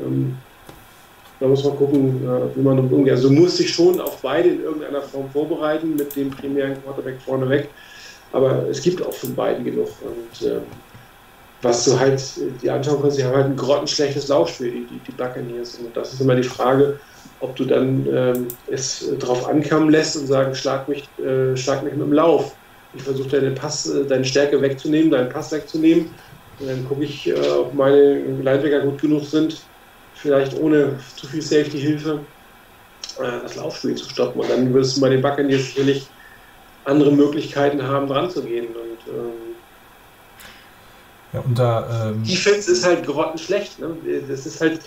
Ähm, da muss man gucken, äh, wie man umgeht. Also du musst dich schon auf beide in irgendeiner Form vorbereiten, mit dem primären Quarterback vorneweg. Aber es gibt auch von beiden genug. Und äh, was du halt die anschauen kannst, sie haben halt ein grottenschlechtes Laufspiel, die, die, die Buccaneers. Und das ist immer die Frage, ob du dann ähm, es darauf ankommen lässt und sagen, schlag mich, äh, schlag mich mit dem Lauf. Ich versuche deine Pass, äh, deine Stärke wegzunehmen, deinen Pass wegzunehmen. Und dann gucke ich, äh, ob meine Linebacker gut genug sind, vielleicht ohne zu viel Safety-Hilfe äh, das Laufspiel zu stoppen. Und dann wirst du bei den Backen jetzt sicherlich andere Möglichkeiten haben, dran zu gehen. Und, ähm, ja, unter, ähm, Defense ist halt grottenschlecht. Ne? Das ist halt,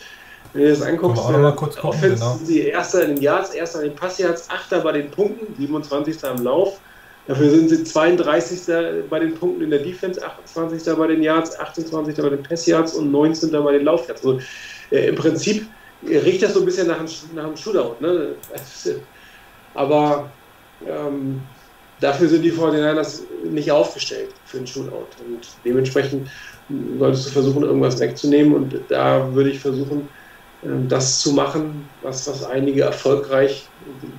wenn du das anguckst, auch mal kurz gucken, Offense genau. sind sie Erster in den Yards, Erster in den Passyards, Achter bei den Punkten, 27. am Lauf. Dafür sind sie 32. bei den Punkten in der Defense, 28. bei den Yards, 28. bei den Passyards und 19. bei den Laufyards. Also äh, im Prinzip riecht das so ein bisschen nach einem, nach einem Shootout. Ne? Aber ähm, dafür sind die 49ers nicht aufgestellt für einen Shootout. Und dementsprechend solltest du versuchen, irgendwas wegzunehmen. Und da würde ich versuchen, das zu machen, was, was einige erfolgreich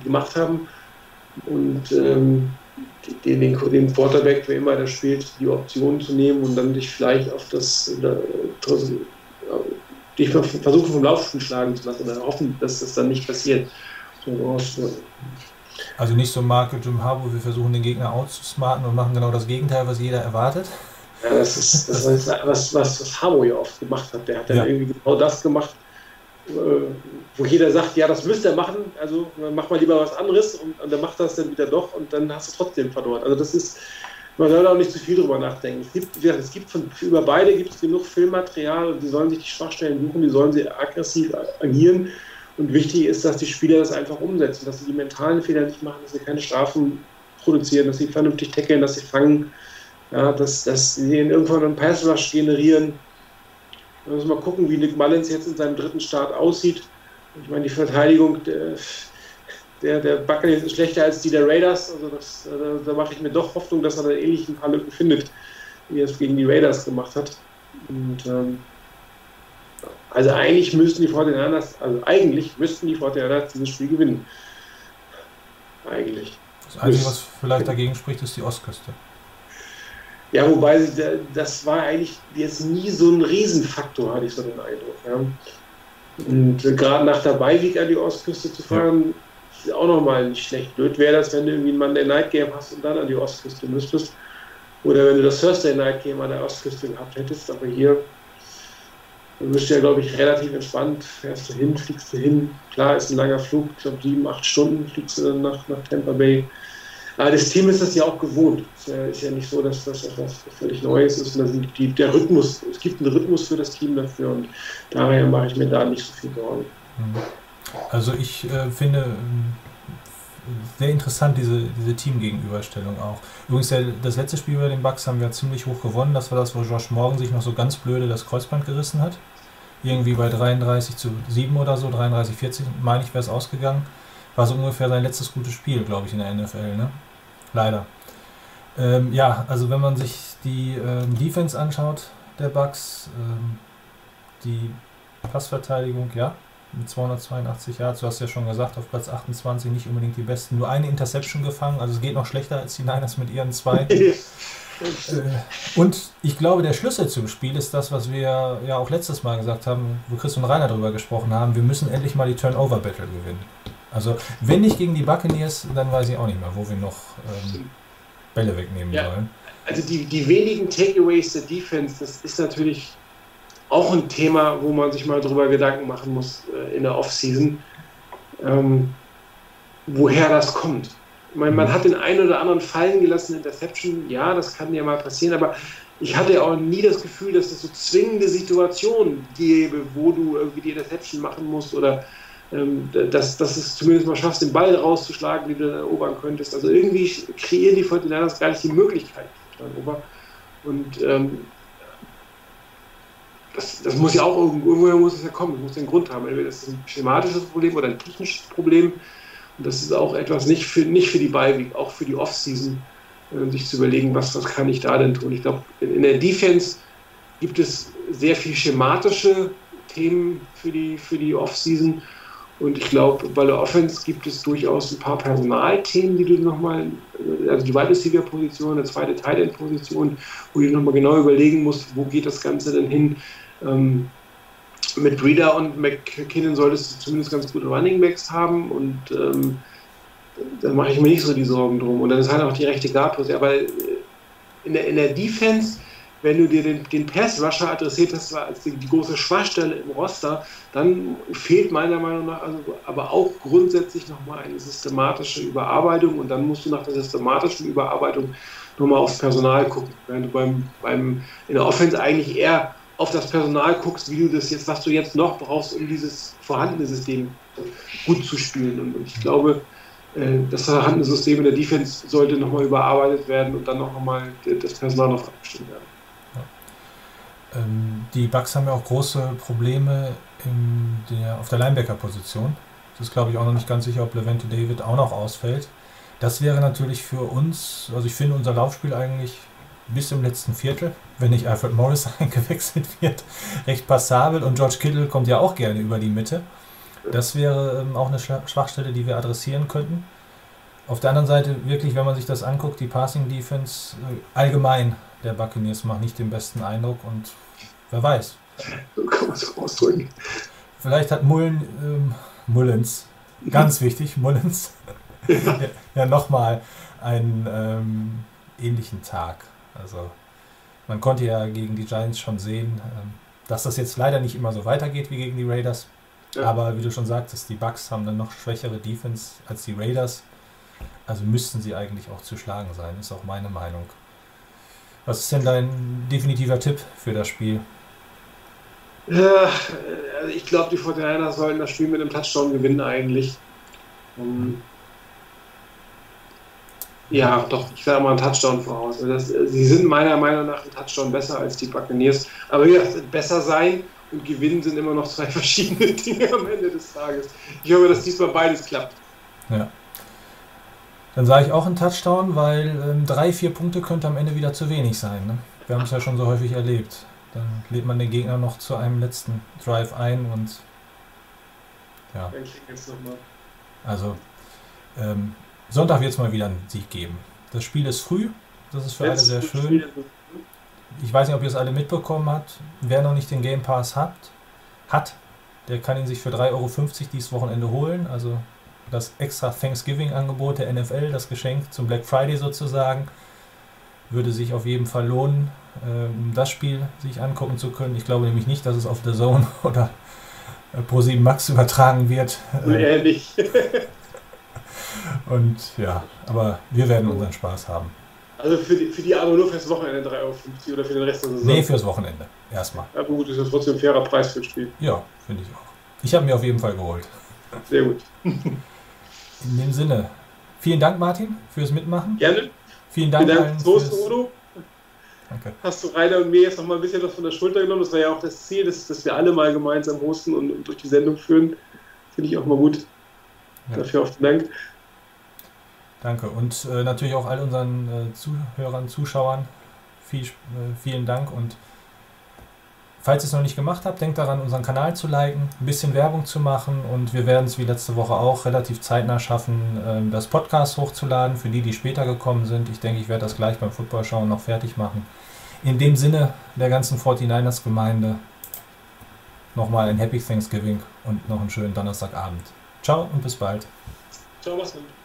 gemacht haben. Und ähm, den, den, den Quarterback, wer immer der spielt, die Option zu nehmen und dann dich vielleicht auf das, äh, dich versuchen vom Laufspiel schlagen zu lassen oder hoffen, dass das dann nicht passiert. Also nicht so Marke Jim Harbour, wir versuchen den Gegner auszusmarten und machen genau das Gegenteil, was jeder erwartet. Ja, das ist, das ist was, was, was Harbour ja oft gemacht hat. Der hat ja. irgendwie genau das gemacht, wo jeder sagt, ja, das müsste er machen, also mach mal lieber was anderes und, und dann macht das dann wieder doch und dann hast du trotzdem verloren. Also das ist, man soll auch nicht zu viel drüber nachdenken. Es gibt, es gibt von, über beide gibt es genug Filmmaterial und die sollen sich die Schwachstellen suchen, die sollen sie aggressiv agieren. Und wichtig ist, dass die Spieler das einfach umsetzen, dass sie die mentalen Fehler nicht machen, dass sie keine Strafen produzieren, dass sie vernünftig tackeln, dass sie fangen, ja, dass, dass sie irgendwann einen Pass Rush generieren wir müssen mal gucken, wie Nick Mullins jetzt in seinem dritten Start aussieht. Ich meine, die Verteidigung der, der, der Buccaneers ist schlechter als die der Raiders. Also das, da, da mache ich mir doch Hoffnung, dass er da ähnlich ein paar Lücken findet, wie er es gegen die Raiders gemacht hat. Und, ähm, also eigentlich müssten die Fortinanders, also eigentlich müssten die Fortinanders dieses Spiel gewinnen. Eigentlich. Das Einzige, was vielleicht dagegen spricht, ist die Ostküste. Ja, wobei das war eigentlich jetzt nie so ein Riesenfaktor, hatte ich so den Eindruck. Ja. Und äh, gerade nach der Beiweg an die Ostküste zu fahren, ja. ist auch nochmal nicht schlecht. Blöd wäre das, wenn du irgendwie ein Monday Night Game hast und dann an die Ostküste müsstest. Oder wenn du das Thursday Night Game an der Ostküste gehabt hättest. Aber hier bist du ja, glaube ich, relativ entspannt. Fährst du hin, fliegst du hin. Klar, ist ein langer Flug, ich glaube sieben, acht Stunden fliegst du dann nach, nach Tampa Bay. Aber das Team ist das ja auch gewohnt. Es ist ja, ist ja nicht so, dass das etwas völlig Neues ist. Die, der Rhythmus, es gibt einen Rhythmus für das Team dafür und daher mache ich mir da nicht so viel Sorgen. Mhm. Also ich äh, finde, sehr interessant, diese, diese Teamgegenüberstellung auch. Übrigens, der, das letzte Spiel bei den Bucks haben wir ziemlich hoch gewonnen. Das war das, wo Josh Morgan sich noch so ganz blöde das Kreuzband gerissen hat. Irgendwie bei 33 zu 7 oder so, 33, 40, meine ich, wäre es ausgegangen. War so ungefähr sein letztes gutes Spiel, glaube ich, in der NFL, ne? Leider. Ähm, ja, also wenn man sich die ähm, Defense anschaut, der Bucks, ähm, die Passverteidigung, ja, mit 282 Yards. Du hast ja schon gesagt, auf Platz 28 nicht unbedingt die besten. Nur eine Interception gefangen, also es geht noch schlechter als die Niners mit ihren zwei. äh, und ich glaube, der Schlüssel zum Spiel ist das, was wir ja auch letztes Mal gesagt haben, wo Chris und Rainer darüber gesprochen haben. Wir müssen endlich mal die Turnover-Battle gewinnen. Also, wenn nicht gegen die Buccaneers, dann weiß ich auch nicht mehr, wo wir noch ähm, Bälle wegnehmen ja. sollen. Also, die, die wenigen Takeaways der Defense, das ist natürlich auch ein Thema, wo man sich mal drüber Gedanken machen muss äh, in der Offseason, ähm, woher das kommt. Ich meine, man mhm. hat den einen oder anderen fallen gelassen, Interception, ja, das kann ja mal passieren, aber ich hatte auch nie das Gefühl, dass es so zwingende Situationen gäbe, wo du irgendwie die Interception machen musst oder ähm, dass, dass es zumindest mal schaffst, den Ball rauszuschlagen, den du dann erobern könntest. Also irgendwie kreieren die 49ers gar nicht die Möglichkeit. Und ähm, das, das muss ja auch irgendwoher muss es ja kommen, das muss den Grund haben. Entweder ist es ein schematisches Problem oder ein technisches Problem. Und das ist auch etwas nicht für, nicht für die Beiweg, auch für die Offseason, äh, sich zu überlegen, was, was kann ich da denn tun. Ich glaube, in, in, der Defense gibt es sehr viel schematische Themen für die, für die Offseason. Und ich glaube, bei der Offense gibt es durchaus ein paar Personalthemen, die du nochmal, also die Wide Receiver Position, eine zweite Tight End Position, wo du nochmal genau überlegen musst, wo geht das Ganze denn hin. Ähm, mit Breeder und McKinnon solltest du zumindest ganz gute Running Backs haben und ähm, da mache ich mir nicht so die Sorgen drum. Und dann ist halt auch die rechte Guard Aber äh, in der, in der Defense, wenn du dir den, den Pass-Rusher adressiert hast, als die, die, große Schwachstelle im Roster, dann fehlt meiner Meinung nach also, aber auch grundsätzlich nochmal eine systematische Überarbeitung und dann musst du nach der systematischen Überarbeitung nochmal aufs Personal gucken. Während du beim, beim, in der Offense eigentlich eher auf das Personal guckst, wie du das jetzt, was du jetzt noch brauchst, um dieses vorhandene System gut zu spielen. Und ich glaube, äh, das vorhandene System in der Defense sollte nochmal überarbeitet werden und dann nochmal das Personal noch abgestimmt werden. Ähm, die Bucks haben ja auch große Probleme der, auf der Linebacker-Position. Das ist, glaube ich, auch noch nicht ganz sicher, ob Levante David auch noch ausfällt. Das wäre natürlich für uns, also ich finde unser Laufspiel eigentlich bis im letzten Viertel, wenn nicht Alfred Morris eingewechselt wird, recht passabel. Und George Kittle kommt ja auch gerne über die Mitte. Das wäre ähm, auch eine Schwachstelle, die wir adressieren könnten. Auf der anderen Seite, wirklich, wenn man sich das anguckt, die Passing Defense äh, allgemein der Buccaneers macht nicht den besten Eindruck und wer weiß. So kann man es ausdrücken. Vielleicht hat Mullen, ähm, Mullens, ganz wichtig, Mullens, ja, ja nochmal einen ähm, ähnlichen Tag. Also man konnte ja gegen die Giants schon sehen, ähm, dass das jetzt leider nicht immer so weitergeht wie gegen die Raiders. Ja. Aber wie du schon sagtest, die Bucks haben dann noch schwächere Defense als die Raiders. Also müssten sie eigentlich auch zu schlagen sein, ist auch meine Meinung. Was ist denn dein definitiver Tipp für das Spiel? Ja, also ich glaube, die 49ers sollten das Spiel mit einem Touchdown gewinnen eigentlich. Um, ja, doch, ich sage mal einen Touchdown voraus. Also das, sie sind meiner Meinung nach ein Touchdown besser als die Buccaneers. Aber wie gesagt, besser sein und gewinnen sind immer noch zwei verschiedene Dinge am Ende des Tages. Ich hoffe, dass diesmal beides klappt. Ja. Dann sage ich auch einen Touchdown, weil ähm, drei, vier Punkte könnte am Ende wieder zu wenig sein. Ne? Wir haben es ja schon so häufig erlebt. Dann lädt man den Gegner noch zu einem letzten Drive ein und ja. Also ähm, Sonntag wird es mal wieder einen Sieg geben. Das Spiel ist früh, das ist für alle sehr schön. Ich weiß nicht, ob ihr es alle mitbekommen habt. Wer noch nicht den Game Pass hat, hat, der kann ihn sich für 3,50 Euro dieses Wochenende holen. Also das extra Thanksgiving-Angebot der NFL, das Geschenk zum Black Friday sozusagen, würde sich auf jeden Fall lohnen, äh, um das Spiel sich angucken zu können. Ich glaube nämlich nicht, dass es auf The Zone oder äh, Pro7 Max übertragen wird. Ehrlich. Und ja, aber wir werden unseren Spaß haben. Also für die, für die aber nur fürs Wochenende 3,50 Euro oder für den Rest der Saison? Nee, fürs Wochenende. Erstmal. Aber gut, ist ja trotzdem ein fairer Preis fürs Spiel. Ja, finde ich auch. Ich habe mir auf jeden Fall geholt. Sehr gut. In dem Sinne, Vielen Dank, Martin, fürs Mitmachen. Gerne. Vielen Dank, Vielen Dank fürs Udo. Danke. Hast du Rainer und mir jetzt noch mal ein bisschen was von der Schulter genommen? Das war ja auch das Ziel, dass, dass wir alle mal gemeinsam hosten und, und durch die Sendung führen. Finde ich auch mal gut. Ja. Dafür auch Dank. Danke. Und äh, natürlich auch all unseren äh, Zuhörern, Zuschauern viel, äh, vielen Dank. Und falls ihr es noch nicht gemacht habt, denkt daran, unseren Kanal zu liken, ein bisschen Werbung zu machen. Und wir werden es wie letzte Woche auch relativ zeitnah schaffen, ähm, das Podcast hochzuladen für die, die später gekommen sind. Ich denke, ich werde das gleich beim Football schauen noch fertig machen. In dem Sinne der ganzen 49ers-Gemeinde nochmal ein Happy Thanksgiving und noch einen schönen Donnerstagabend. Ciao und bis bald. Ciao, mach's gut.